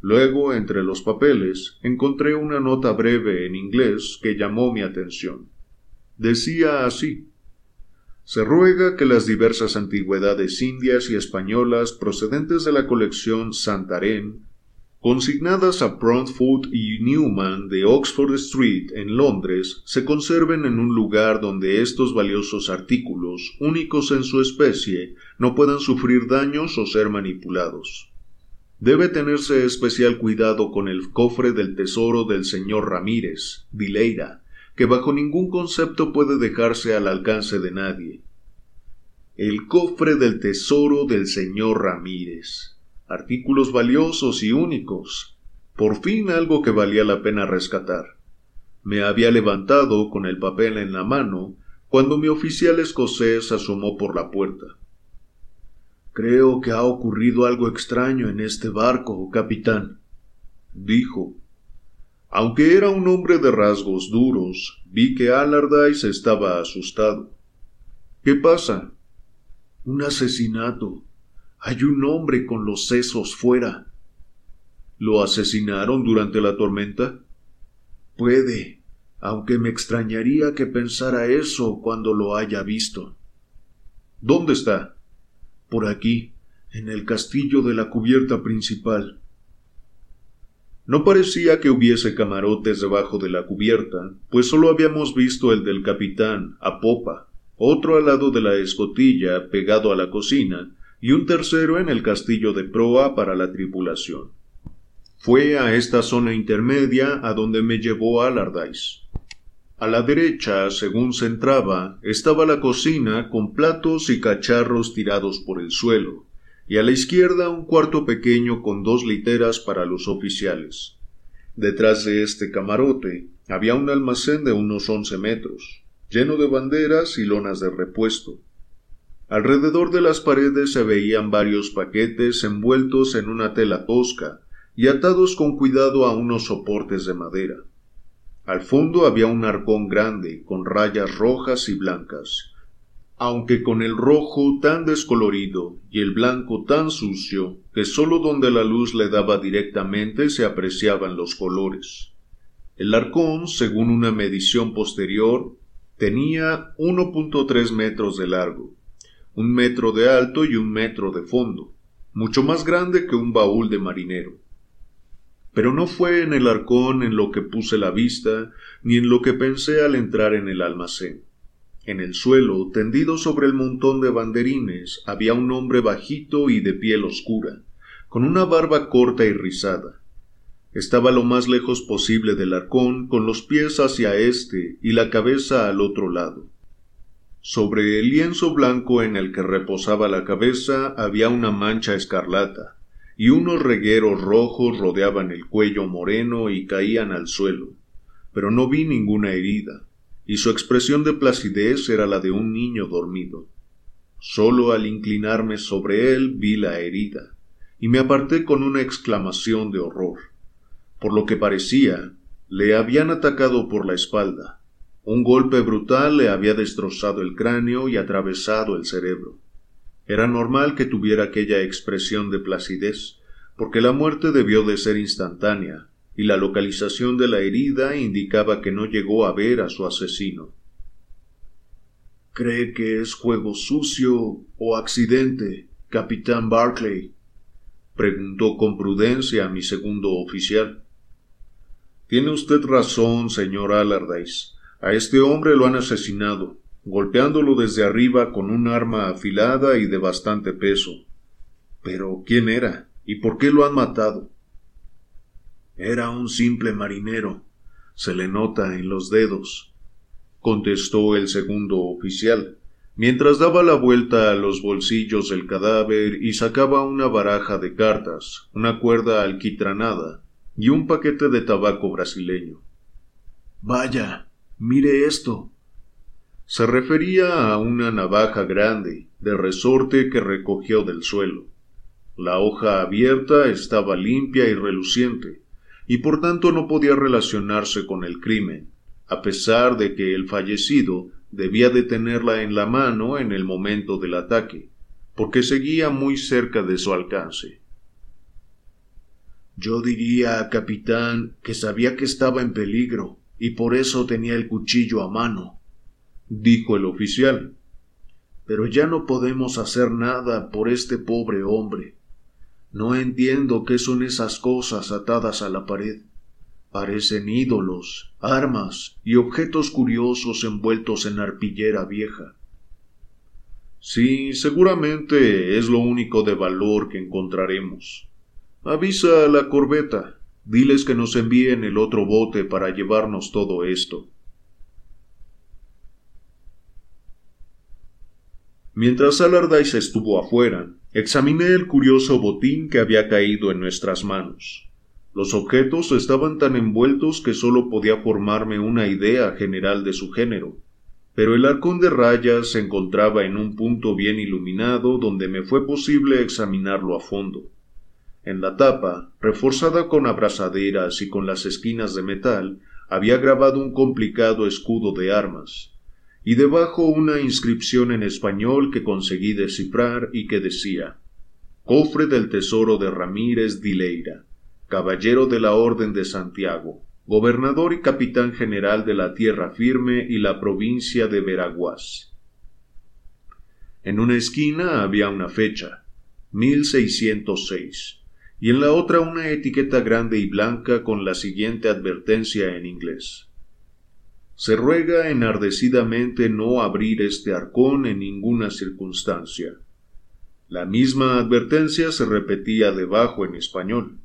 Luego, entre los papeles, encontré una nota breve en inglés que llamó mi atención. Decía así Se ruega que las diversas antigüedades indias y españolas procedentes de la colección Santarén, consignadas a Prontfoot y Newman de Oxford Street en Londres, se conserven en un lugar donde estos valiosos artículos, únicos en su especie, no puedan sufrir daños o ser manipulados. Debe tenerse especial cuidado con el cofre del tesoro del señor Ramírez, Vileira, que bajo ningún concepto puede dejarse al alcance de nadie. El cofre del tesoro del señor Ramírez. Artículos valiosos y únicos, por fin algo que valía la pena rescatar. Me había levantado con el papel en la mano cuando mi oficial escocés asomó por la puerta. Creo que ha ocurrido algo extraño en este barco, capitán, dijo. Aunque era un hombre de rasgos duros, vi que Allardyce estaba asustado. ¿Qué pasa? Un asesinato. Hay un hombre con los sesos fuera. ¿Lo asesinaron durante la tormenta? Puede, aunque me extrañaría que pensara eso cuando lo haya visto. ¿Dónde está? Por aquí, en el castillo de la cubierta principal. No parecía que hubiese camarotes debajo de la cubierta, pues solo habíamos visto el del capitán, a popa, otro al lado de la escotilla, pegado a la cocina, y un tercero en el castillo de proa para la tripulación. Fue a esta zona intermedia a donde me llevó Alardais. A la derecha, según se entraba, estaba la cocina con platos y cacharros tirados por el suelo, y a la izquierda un cuarto pequeño con dos literas para los oficiales. Detrás de este camarote había un almacén de unos once metros, lleno de banderas y lonas de repuesto. Alrededor de las paredes se veían varios paquetes envueltos en una tela tosca y atados con cuidado a unos soportes de madera. Al fondo había un arcón grande con rayas rojas y blancas, aunque con el rojo tan descolorido y el blanco tan sucio que sólo donde la luz le daba directamente se apreciaban los colores. El arcón, según una medición posterior, tenía 1.3 metros de largo, un metro de alto y un metro de fondo, mucho más grande que un baúl de marinero. Pero no fue en el arcón en lo que puse la vista, ni en lo que pensé al entrar en el almacén. En el suelo, tendido sobre el montón de banderines, había un hombre bajito y de piel oscura, con una barba corta y rizada. Estaba lo más lejos posible del arcón, con los pies hacia este y la cabeza al otro lado. Sobre el lienzo blanco en el que reposaba la cabeza había una mancha escarlata, y unos regueros rojos rodeaban el cuello moreno y caían al suelo, pero no vi ninguna herida, y su expresión de placidez era la de un niño dormido. Solo al inclinarme sobre él vi la herida, y me aparté con una exclamación de horror. Por lo que parecía, le habían atacado por la espalda. Un golpe brutal le había destrozado el cráneo y atravesado el cerebro. Era normal que tuviera aquella expresión de placidez, porque la muerte debió de ser instantánea, y la localización de la herida indicaba que no llegó a ver a su asesino. ¿Cree que es juego sucio o accidente, capitán Barclay? preguntó con prudencia a mi segundo oficial. Tiene usted razón, señor Allardyce. A este hombre lo han asesinado golpeándolo desde arriba con un arma afilada y de bastante peso. Pero ¿quién era? ¿Y por qué lo han matado? Era un simple marinero. Se le nota en los dedos, contestó el segundo oficial, mientras daba la vuelta a los bolsillos del cadáver y sacaba una baraja de cartas, una cuerda alquitranada y un paquete de tabaco brasileño. Vaya, mire esto, se refería a una navaja grande, de resorte que recogió del suelo. La hoja abierta estaba limpia y reluciente, y por tanto no podía relacionarse con el crimen, a pesar de que el fallecido debía de tenerla en la mano en el momento del ataque, porque seguía muy cerca de su alcance. Yo diría, capitán, que sabía que estaba en peligro, y por eso tenía el cuchillo a mano dijo el oficial. Pero ya no podemos hacer nada por este pobre hombre. No entiendo qué son esas cosas atadas a la pared. Parecen ídolos, armas y objetos curiosos envueltos en arpillera vieja. Sí, seguramente es lo único de valor que encontraremos. Avisa a la corbeta. Diles que nos envíen el otro bote para llevarnos todo esto. Mientras Allardyce estuvo afuera, Examiné el curioso botín que había caído en nuestras manos. Los objetos estaban tan envueltos que sólo podía formarme una idea general de su género, pero el arcón de rayas se encontraba en un punto bien iluminado donde me fue posible examinarlo a fondo. En la tapa, reforzada con abrazaderas y con las esquinas de metal, había grabado un complicado escudo de armas, y debajo una inscripción en español que conseguí descifrar y que decía Cofre del Tesoro de Ramírez Dileira, caballero de la Orden de Santiago, gobernador y capitán general de la Tierra Firme y la provincia de Veraguas. En una esquina había una fecha, 1606, y en la otra una etiqueta grande y blanca con la siguiente advertencia en inglés. Se ruega enardecidamente no abrir este arcón en ninguna circunstancia. La misma advertencia se repetía debajo en español.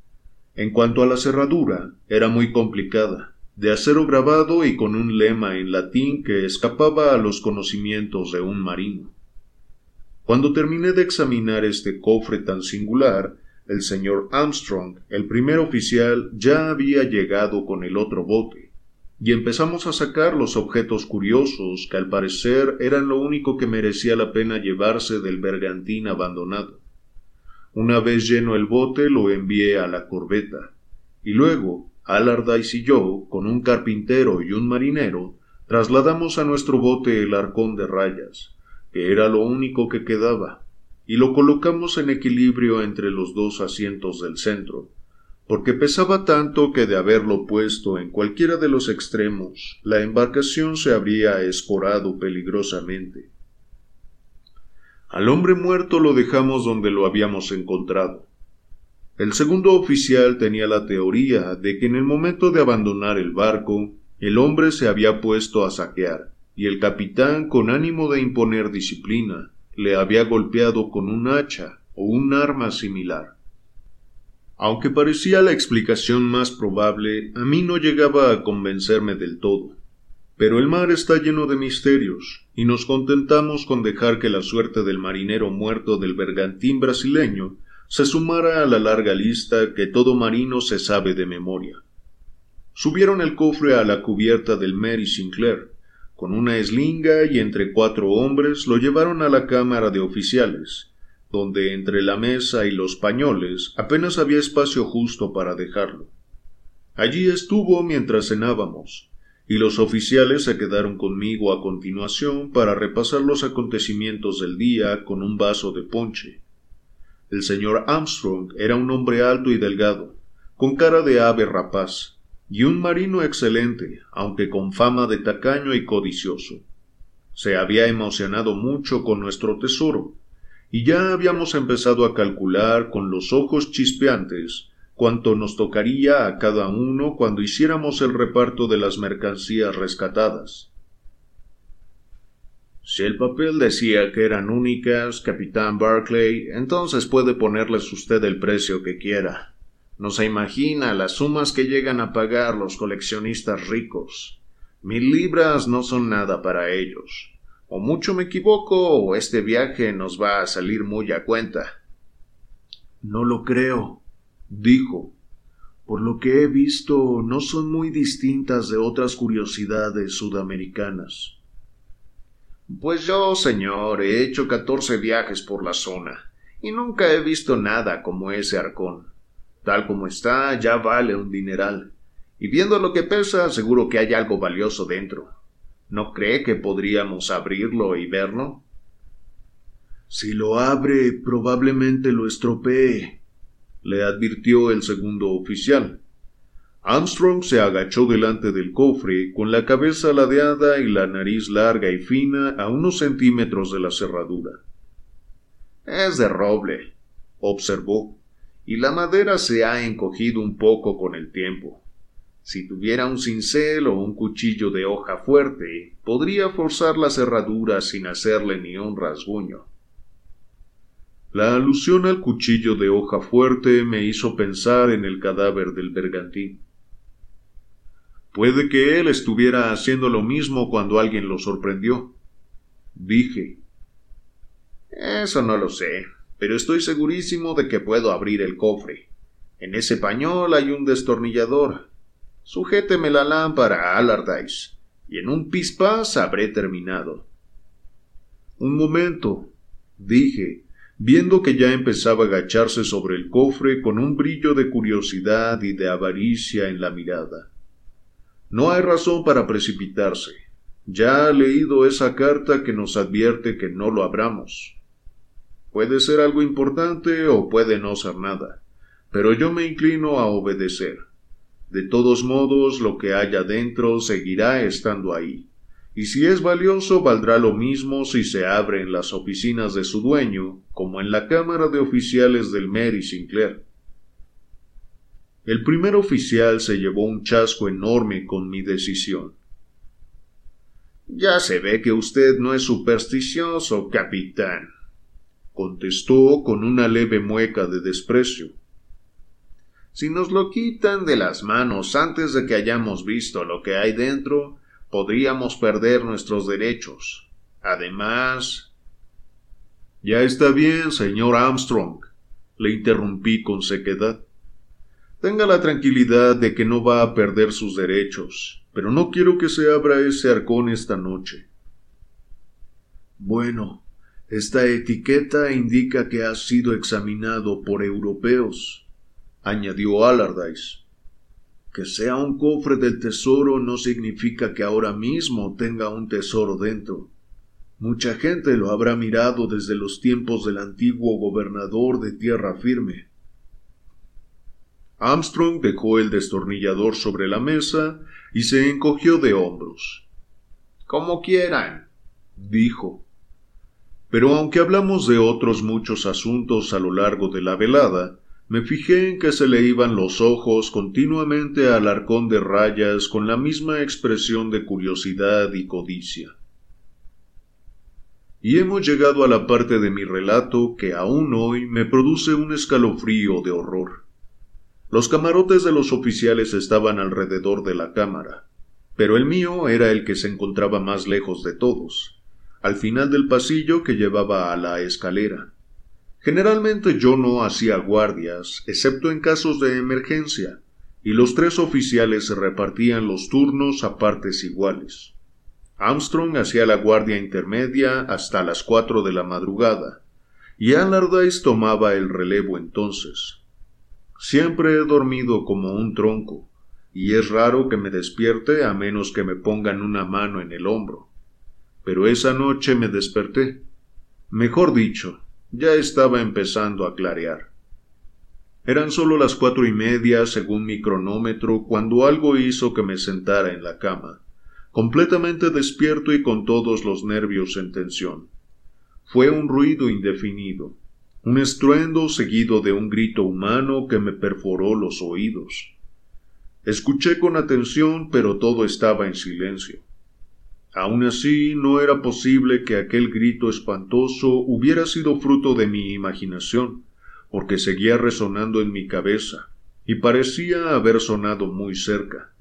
En cuanto a la cerradura, era muy complicada, de acero grabado y con un lema en latín que escapaba a los conocimientos de un marino. Cuando terminé de examinar este cofre tan singular, el señor Armstrong, el primer oficial, ya había llegado con el otro bote, y empezamos a sacar los objetos curiosos que al parecer eran lo único que merecía la pena llevarse del bergantín abandonado. Una vez lleno el bote lo envié a la corbeta, y luego Allardyce y yo, con un carpintero y un marinero, trasladamos a nuestro bote el arcón de rayas, que era lo único que quedaba, y lo colocamos en equilibrio entre los dos asientos del centro, porque pesaba tanto que de haberlo puesto en cualquiera de los extremos, la embarcación se habría escorado peligrosamente. Al hombre muerto lo dejamos donde lo habíamos encontrado. El segundo oficial tenía la teoría de que en el momento de abandonar el barco, el hombre se había puesto a saquear, y el capitán, con ánimo de imponer disciplina, le había golpeado con un hacha o un arma similar. Aunque parecía la explicación más probable, a mí no llegaba a convencerme del todo. Pero el mar está lleno de misterios, y nos contentamos con dejar que la suerte del marinero muerto del bergantín brasileño se sumara a la larga lista que todo marino se sabe de memoria. Subieron el cofre a la cubierta del Mary Sinclair, con una eslinga y entre cuatro hombres lo llevaron a la cámara de oficiales, donde entre la mesa y los pañoles apenas había espacio justo para dejarlo. Allí estuvo mientras cenábamos, y los oficiales se quedaron conmigo a continuación para repasar los acontecimientos del día con un vaso de ponche. El señor Armstrong era un hombre alto y delgado, con cara de ave rapaz, y un marino excelente, aunque con fama de tacaño y codicioso. Se había emocionado mucho con nuestro tesoro, y ya habíamos empezado a calcular con los ojos chispeantes cuánto nos tocaría a cada uno cuando hiciéramos el reparto de las mercancías rescatadas. Si el papel decía que eran únicas, capitán Barclay, entonces puede ponerles usted el precio que quiera. No se imagina las sumas que llegan a pagar los coleccionistas ricos. Mil libras no son nada para ellos. O mucho me equivoco, o este viaje nos va a salir muy a cuenta. No lo creo, dijo. Por lo que he visto, no son muy distintas de otras curiosidades sudamericanas. Pues yo, señor, he hecho catorce viajes por la zona, y nunca he visto nada como ese arcón. Tal como está, ya vale un dineral. Y viendo lo que pesa, seguro que hay algo valioso dentro. ¿No cree que podríamos abrirlo y verlo? Si lo abre, probablemente lo estropee, le advirtió el segundo oficial. Armstrong se agachó delante del cofre, con la cabeza ladeada y la nariz larga y fina a unos centímetros de la cerradura. Es de roble, observó, y la madera se ha encogido un poco con el tiempo. Si tuviera un cincel o un cuchillo de hoja fuerte, podría forzar la cerradura sin hacerle ni un rasguño. La alusión al cuchillo de hoja fuerte me hizo pensar en el cadáver del bergantín. Puede que él estuviera haciendo lo mismo cuando alguien lo sorprendió. Dije. Eso no lo sé, pero estoy segurísimo de que puedo abrir el cofre. En ese pañol hay un destornillador. Sujéteme la lámpara, Allardyce, y en un pispás habré terminado. Un momento, dije, viendo que ya empezaba a agacharse sobre el cofre con un brillo de curiosidad y de avaricia en la mirada. No hay razón para precipitarse. Ya ha leído esa carta que nos advierte que no lo abramos. Puede ser algo importante o puede no ser nada, pero yo me inclino a obedecer. De todos modos, lo que haya dentro seguirá estando ahí y si es valioso valdrá lo mismo si se abre en las oficinas de su dueño como en la Cámara de Oficiales del Mary Sinclair. El primer oficial se llevó un chasco enorme con mi decisión. Ya se ve que usted no es supersticioso, capitán, contestó con una leve mueca de desprecio. Si nos lo quitan de las manos antes de que hayamos visto lo que hay dentro, podríamos perder nuestros derechos. Además... Ya está bien, señor Armstrong, le interrumpí con sequedad. Tenga la tranquilidad de que no va a perder sus derechos, pero no quiero que se abra ese arcón esta noche. Bueno, esta etiqueta indica que ha sido examinado por europeos, añadió Allardyce. Que sea un cofre del tesoro no significa que ahora mismo tenga un tesoro dentro. Mucha gente lo habrá mirado desde los tiempos del antiguo gobernador de tierra firme. Armstrong dejó el destornillador sobre la mesa y se encogió de hombros. Como quieran, dijo. Pero aunque hablamos de otros muchos asuntos a lo largo de la velada, me fijé en que se le iban los ojos continuamente al arcón de rayas con la misma expresión de curiosidad y codicia. Y hemos llegado a la parte de mi relato que aún hoy me produce un escalofrío de horror. Los camarotes de los oficiales estaban alrededor de la cámara, pero el mío era el que se encontraba más lejos de todos, al final del pasillo que llevaba a la escalera. Generalmente yo no hacía guardias, excepto en casos de emergencia, y los tres oficiales se repartían los turnos a partes iguales. Armstrong hacía la guardia intermedia hasta las cuatro de la madrugada, y Allardyce tomaba el relevo entonces. Siempre he dormido como un tronco, y es raro que me despierte a menos que me pongan una mano en el hombro. Pero esa noche me desperté. Mejor dicho, ya estaba empezando a clarear. Eran solo las cuatro y media según mi cronómetro cuando algo hizo que me sentara en la cama, completamente despierto y con todos los nervios en tensión. Fue un ruido indefinido, un estruendo seguido de un grito humano que me perforó los oídos. Escuché con atención, pero todo estaba en silencio. Aun así, no era posible que aquel grito espantoso hubiera sido fruto de mi imaginación, porque seguía resonando en mi cabeza, y parecía haber sonado muy cerca.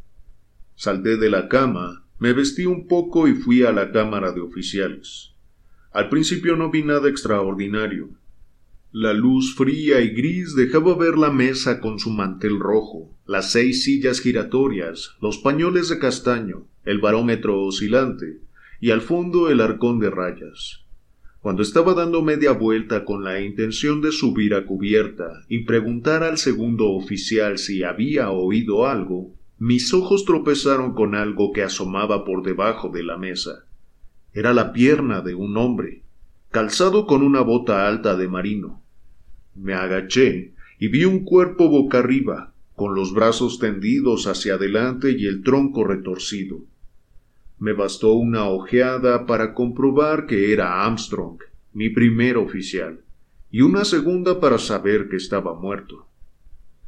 Salté de la cama, me vestí un poco y fui a la cámara de oficiales. Al principio no vi nada extraordinario. La luz fría y gris dejaba ver la mesa con su mantel rojo, las seis sillas giratorias, los pañoles de castaño, el barómetro oscilante, y al fondo el arcón de rayas. Cuando estaba dando media vuelta con la intención de subir a cubierta y preguntar al segundo oficial si había oído algo, mis ojos tropezaron con algo que asomaba por debajo de la mesa. Era la pierna de un hombre, calzado con una bota alta de marino. Me agaché y vi un cuerpo boca arriba, con los brazos tendidos hacia adelante y el tronco retorcido. Me bastó una ojeada para comprobar que era Armstrong, mi primer oficial, y una segunda para saber que estaba muerto.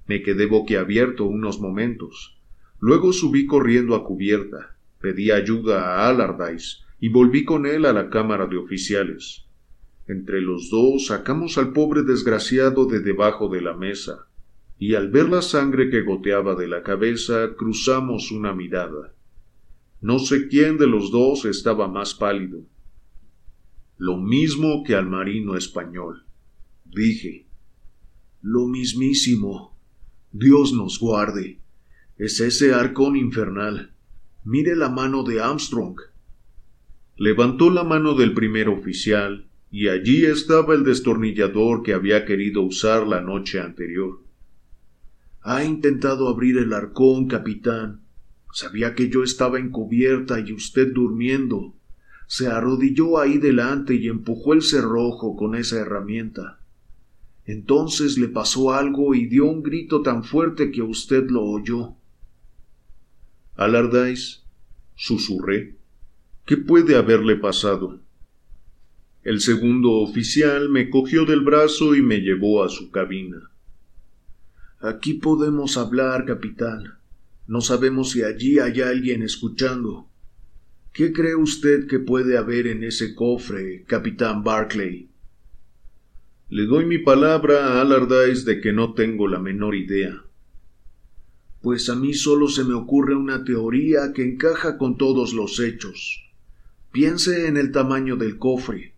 Me quedé boquiabierto unos momentos. Luego subí corriendo a cubierta, pedí ayuda a Allardyce y volví con él a la cámara de oficiales. Entre los dos sacamos al pobre desgraciado de debajo de la mesa, y al ver la sangre que goteaba de la cabeza cruzamos una mirada. No sé quién de los dos estaba más pálido. Lo mismo que al marino español. dije. Lo mismísimo. Dios nos guarde. Es ese arcón infernal. Mire la mano de Armstrong. Levantó la mano del primer oficial, y allí estaba el destornillador que había querido usar la noche anterior. Ha intentado abrir el arcón, capitán. Sabía que yo estaba encubierta y usted durmiendo. Se arrodilló ahí delante y empujó el cerrojo con esa herramienta. Entonces le pasó algo y dio un grito tan fuerte que usted lo oyó. Alardáis, susurré. ¿Qué puede haberle pasado? El segundo oficial me cogió del brazo y me llevó a su cabina. Aquí podemos hablar, capitán. No sabemos si allí hay alguien escuchando. ¿Qué cree usted que puede haber en ese cofre, capitán Barclay? Le doy mi palabra a de que no tengo la menor idea. Pues a mí solo se me ocurre una teoría que encaja con todos los hechos. Piense en el tamaño del cofre.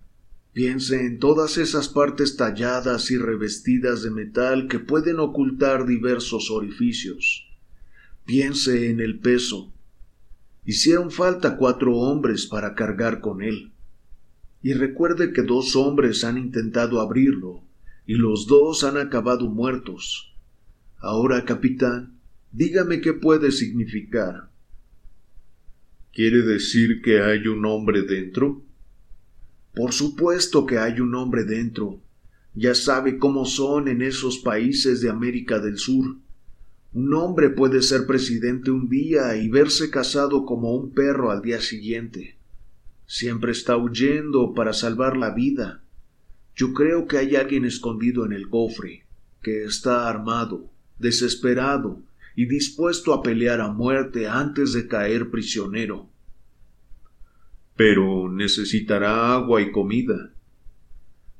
Piense en todas esas partes talladas y revestidas de metal que pueden ocultar diversos orificios. Piense en el peso. Hicieron falta cuatro hombres para cargar con él. Y recuerde que dos hombres han intentado abrirlo, y los dos han acabado muertos. Ahora, capitán, Dígame qué puede significar. ¿Quiere decir que hay un hombre dentro? Por supuesto que hay un hombre dentro. Ya sabe cómo son en esos países de América del Sur. Un hombre puede ser presidente un día y verse casado como un perro al día siguiente. Siempre está huyendo para salvar la vida. Yo creo que hay alguien escondido en el cofre, que está armado, desesperado, y dispuesto a pelear a muerte antes de caer prisionero. Pero necesitará agua y comida.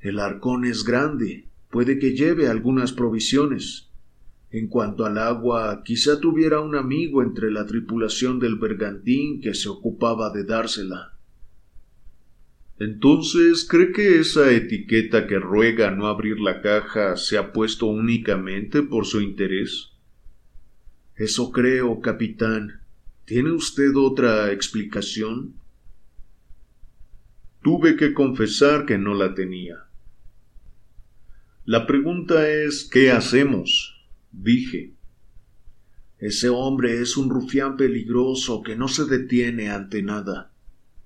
El arcón es grande, puede que lleve algunas provisiones. En cuanto al agua, quizá tuviera un amigo entre la tripulación del bergantín que se ocupaba de dársela. Entonces, ¿cree que esa etiqueta que ruega no abrir la caja se ha puesto únicamente por su interés? Eso creo, capitán. ¿Tiene usted otra explicación? Tuve que confesar que no la tenía. La pregunta es ¿qué hacemos? dije. Ese hombre es un rufián peligroso que no se detiene ante nada.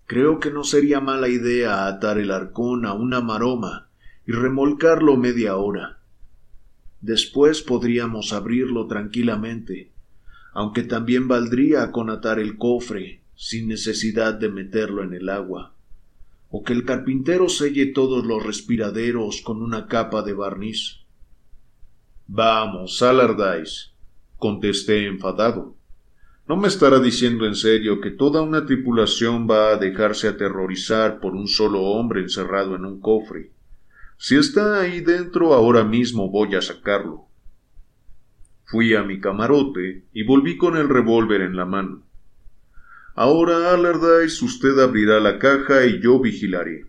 Creo que no sería mala idea atar el arcón a una maroma y remolcarlo media hora. Después podríamos abrirlo tranquilamente aunque también valdría con atar el cofre sin necesidad de meterlo en el agua, o que el carpintero selle todos los respiraderos con una capa de barniz. Vamos, Alardice, contesté enfadado. ¿No me estará diciendo en serio que toda una tripulación va a dejarse aterrorizar por un solo hombre encerrado en un cofre? Si está ahí dentro ahora mismo voy a sacarlo. Fui a mi camarote y volví con el revólver en la mano. Ahora, Alardice, usted abrirá la caja y yo vigilaré.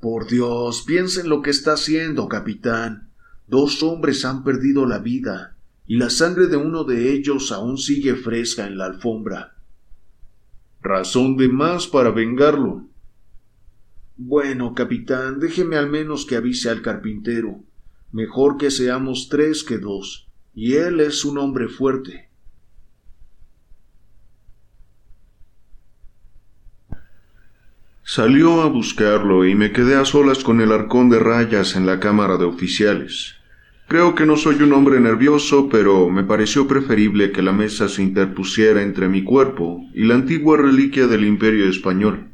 Por Dios, piensa en lo que está haciendo, capitán. Dos hombres han perdido la vida, y la sangre de uno de ellos aún sigue fresca en la alfombra. Razón de más para vengarlo. Bueno, capitán, déjeme al menos que avise al carpintero. Mejor que seamos tres que dos, y él es un hombre fuerte. Salió a buscarlo y me quedé a solas con el arcón de rayas en la cámara de oficiales. Creo que no soy un hombre nervioso, pero me pareció preferible que la mesa se interpusiera entre mi cuerpo y la antigua reliquia del imperio español.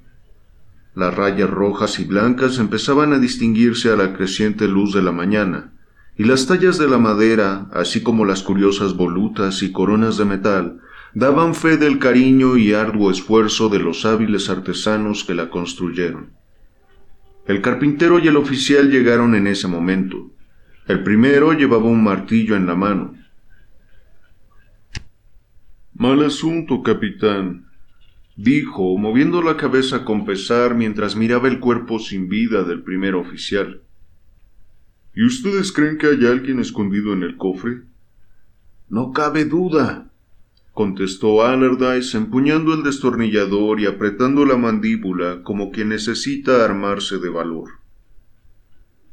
Las rayas rojas y blancas empezaban a distinguirse a la creciente luz de la mañana, y las tallas de la madera, así como las curiosas volutas y coronas de metal, daban fe del cariño y arduo esfuerzo de los hábiles artesanos que la construyeron. El carpintero y el oficial llegaron en ese momento. El primero llevaba un martillo en la mano. Mal asunto, capitán, dijo, moviendo la cabeza con pesar mientras miraba el cuerpo sin vida del primer oficial. ¿Y ustedes creen que hay alguien escondido en el cofre? No cabe duda, contestó Allardyce empuñando el destornillador y apretando la mandíbula como quien necesita armarse de valor.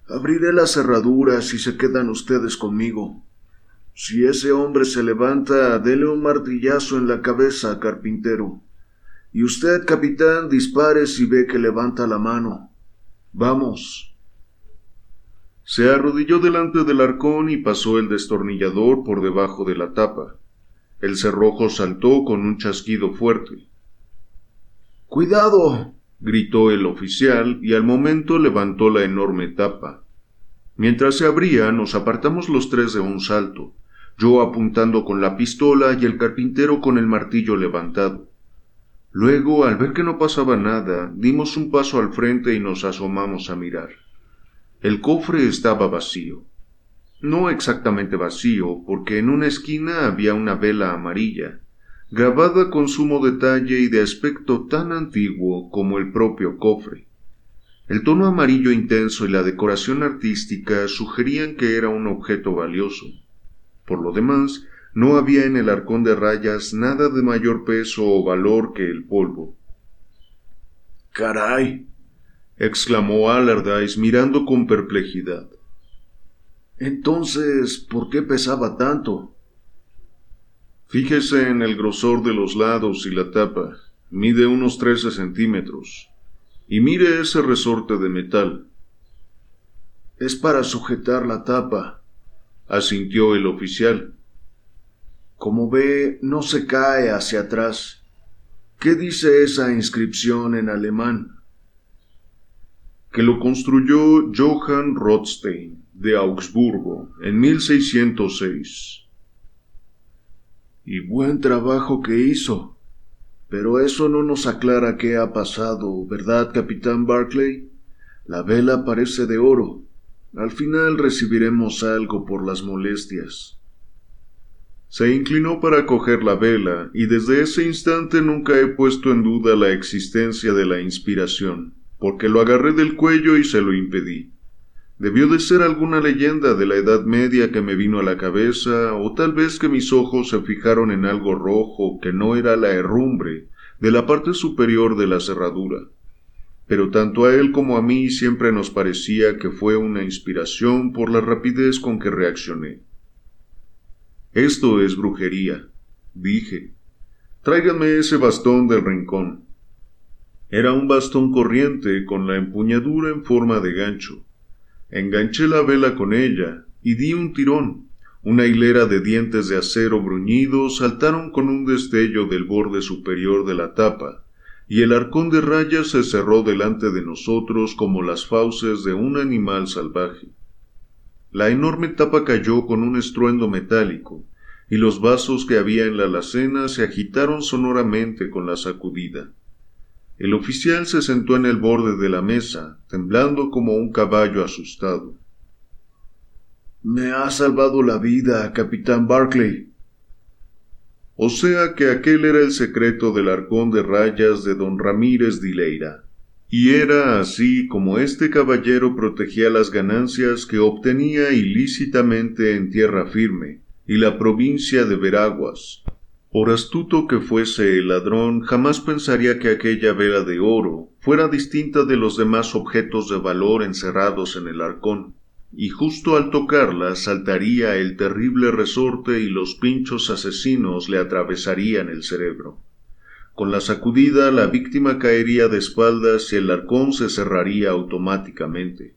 Abriré la cerradura si se quedan ustedes conmigo. Si ese hombre se levanta, dele un martillazo en la cabeza, carpintero. Y usted, capitán, dispare si ve que levanta la mano. Vamos. Se arrodilló delante del arcón y pasó el destornillador por debajo de la tapa. El cerrojo saltó con un chasquido fuerte. ¡Cuidado! gritó el oficial y al momento levantó la enorme tapa. Mientras se abría, nos apartamos los tres de un salto, yo apuntando con la pistola y el carpintero con el martillo levantado. Luego, al ver que no pasaba nada, dimos un paso al frente y nos asomamos a mirar. El cofre estaba vacío. No exactamente vacío, porque en una esquina había una vela amarilla, grabada con sumo detalle y de aspecto tan antiguo como el propio cofre. El tono amarillo intenso y la decoración artística sugerían que era un objeto valioso. Por lo demás, no había en el arcón de rayas nada de mayor peso o valor que el polvo. Caray. exclamó Allardyce mirando con perplejidad. Entonces, ¿por qué pesaba tanto? Fíjese en el grosor de los lados y la tapa. Mide unos trece centímetros. Y mire ese resorte de metal. Es para sujetar la tapa, asintió el oficial. Como ve, no se cae hacia atrás. ¿Qué dice esa inscripción en alemán? Que lo construyó Johann Rothstein de Augsburgo en 1606. Y buen trabajo que hizo. Pero eso no nos aclara qué ha pasado, ¿verdad, capitán Barclay? La vela parece de oro. Al final recibiremos algo por las molestias. Se inclinó para coger la vela, y desde ese instante nunca he puesto en duda la existencia de la inspiración, porque lo agarré del cuello y se lo impedí. Debió de ser alguna leyenda de la Edad Media que me vino a la cabeza, o tal vez que mis ojos se fijaron en algo rojo que no era la herrumbre de la parte superior de la cerradura. Pero tanto a él como a mí siempre nos parecía que fue una inspiración por la rapidez con que reaccioné. Esto es brujería, dije. Tráiganme ese bastón del rincón. Era un bastón corriente con la empuñadura en forma de gancho. Enganché la vela con ella y di un tirón. Una hilera de dientes de acero bruñidos saltaron con un destello del borde superior de la tapa, y el arcón de rayas se cerró delante de nosotros como las fauces de un animal salvaje. La enorme tapa cayó con un estruendo metálico, y los vasos que había en la alacena se agitaron sonoramente con la sacudida. El oficial se sentó en el borde de la mesa, temblando como un caballo asustado. Me ha salvado la vida, capitán Barclay. O sea que aquel era el secreto del arcón de rayas de don Ramírez de Leira y era así como este caballero protegía las ganancias que obtenía ilícitamente en tierra firme y la provincia de Veraguas. Por astuto que fuese el ladrón, jamás pensaría que aquella vela de oro fuera distinta de los demás objetos de valor encerrados en el arcón, y justo al tocarla saltaría el terrible resorte y los pinchos asesinos le atravesarían el cerebro. Con la sacudida la víctima caería de espaldas y el arcón se cerraría automáticamente.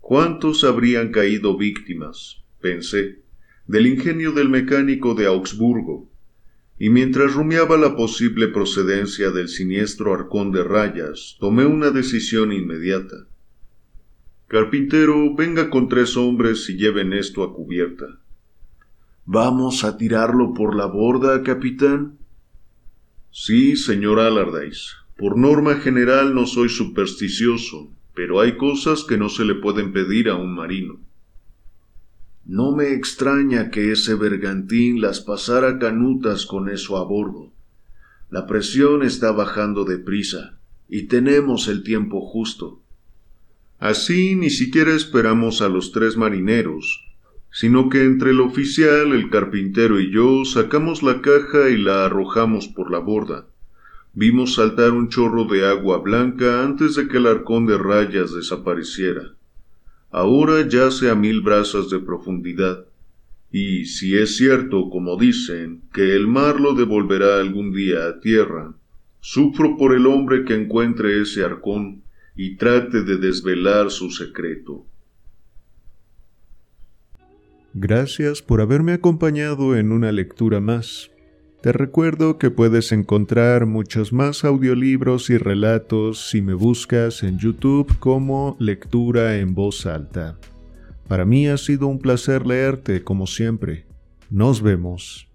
¿Cuántos habrían caído víctimas? pensé, del ingenio del mecánico de Augsburgo, y mientras rumiaba la posible procedencia del siniestro arcón de rayas, tomé una decisión inmediata. Carpintero, venga con tres hombres y lleven esto a cubierta. ¿Vamos a tirarlo por la borda, capitán? Sí, señor Allardyce. Por norma general no soy supersticioso, pero hay cosas que no se le pueden pedir a un marino. No me extraña que ese bergantín las pasara canutas con eso a bordo. La presión está bajando deprisa y tenemos el tiempo justo. Así ni siquiera esperamos a los tres marineros, sino que entre el oficial, el carpintero y yo sacamos la caja y la arrojamos por la borda. Vimos saltar un chorro de agua blanca antes de que el arcón de rayas desapareciera. Ahora yace a mil brazas de profundidad, y si es cierto, como dicen, que el mar lo devolverá algún día a tierra, sufro por el hombre que encuentre ese arcón y trate de desvelar su secreto. Gracias por haberme acompañado en una lectura más. Te recuerdo que puedes encontrar muchos más audiolibros y relatos si me buscas en YouTube como Lectura en Voz Alta. Para mí ha sido un placer leerte como siempre. Nos vemos.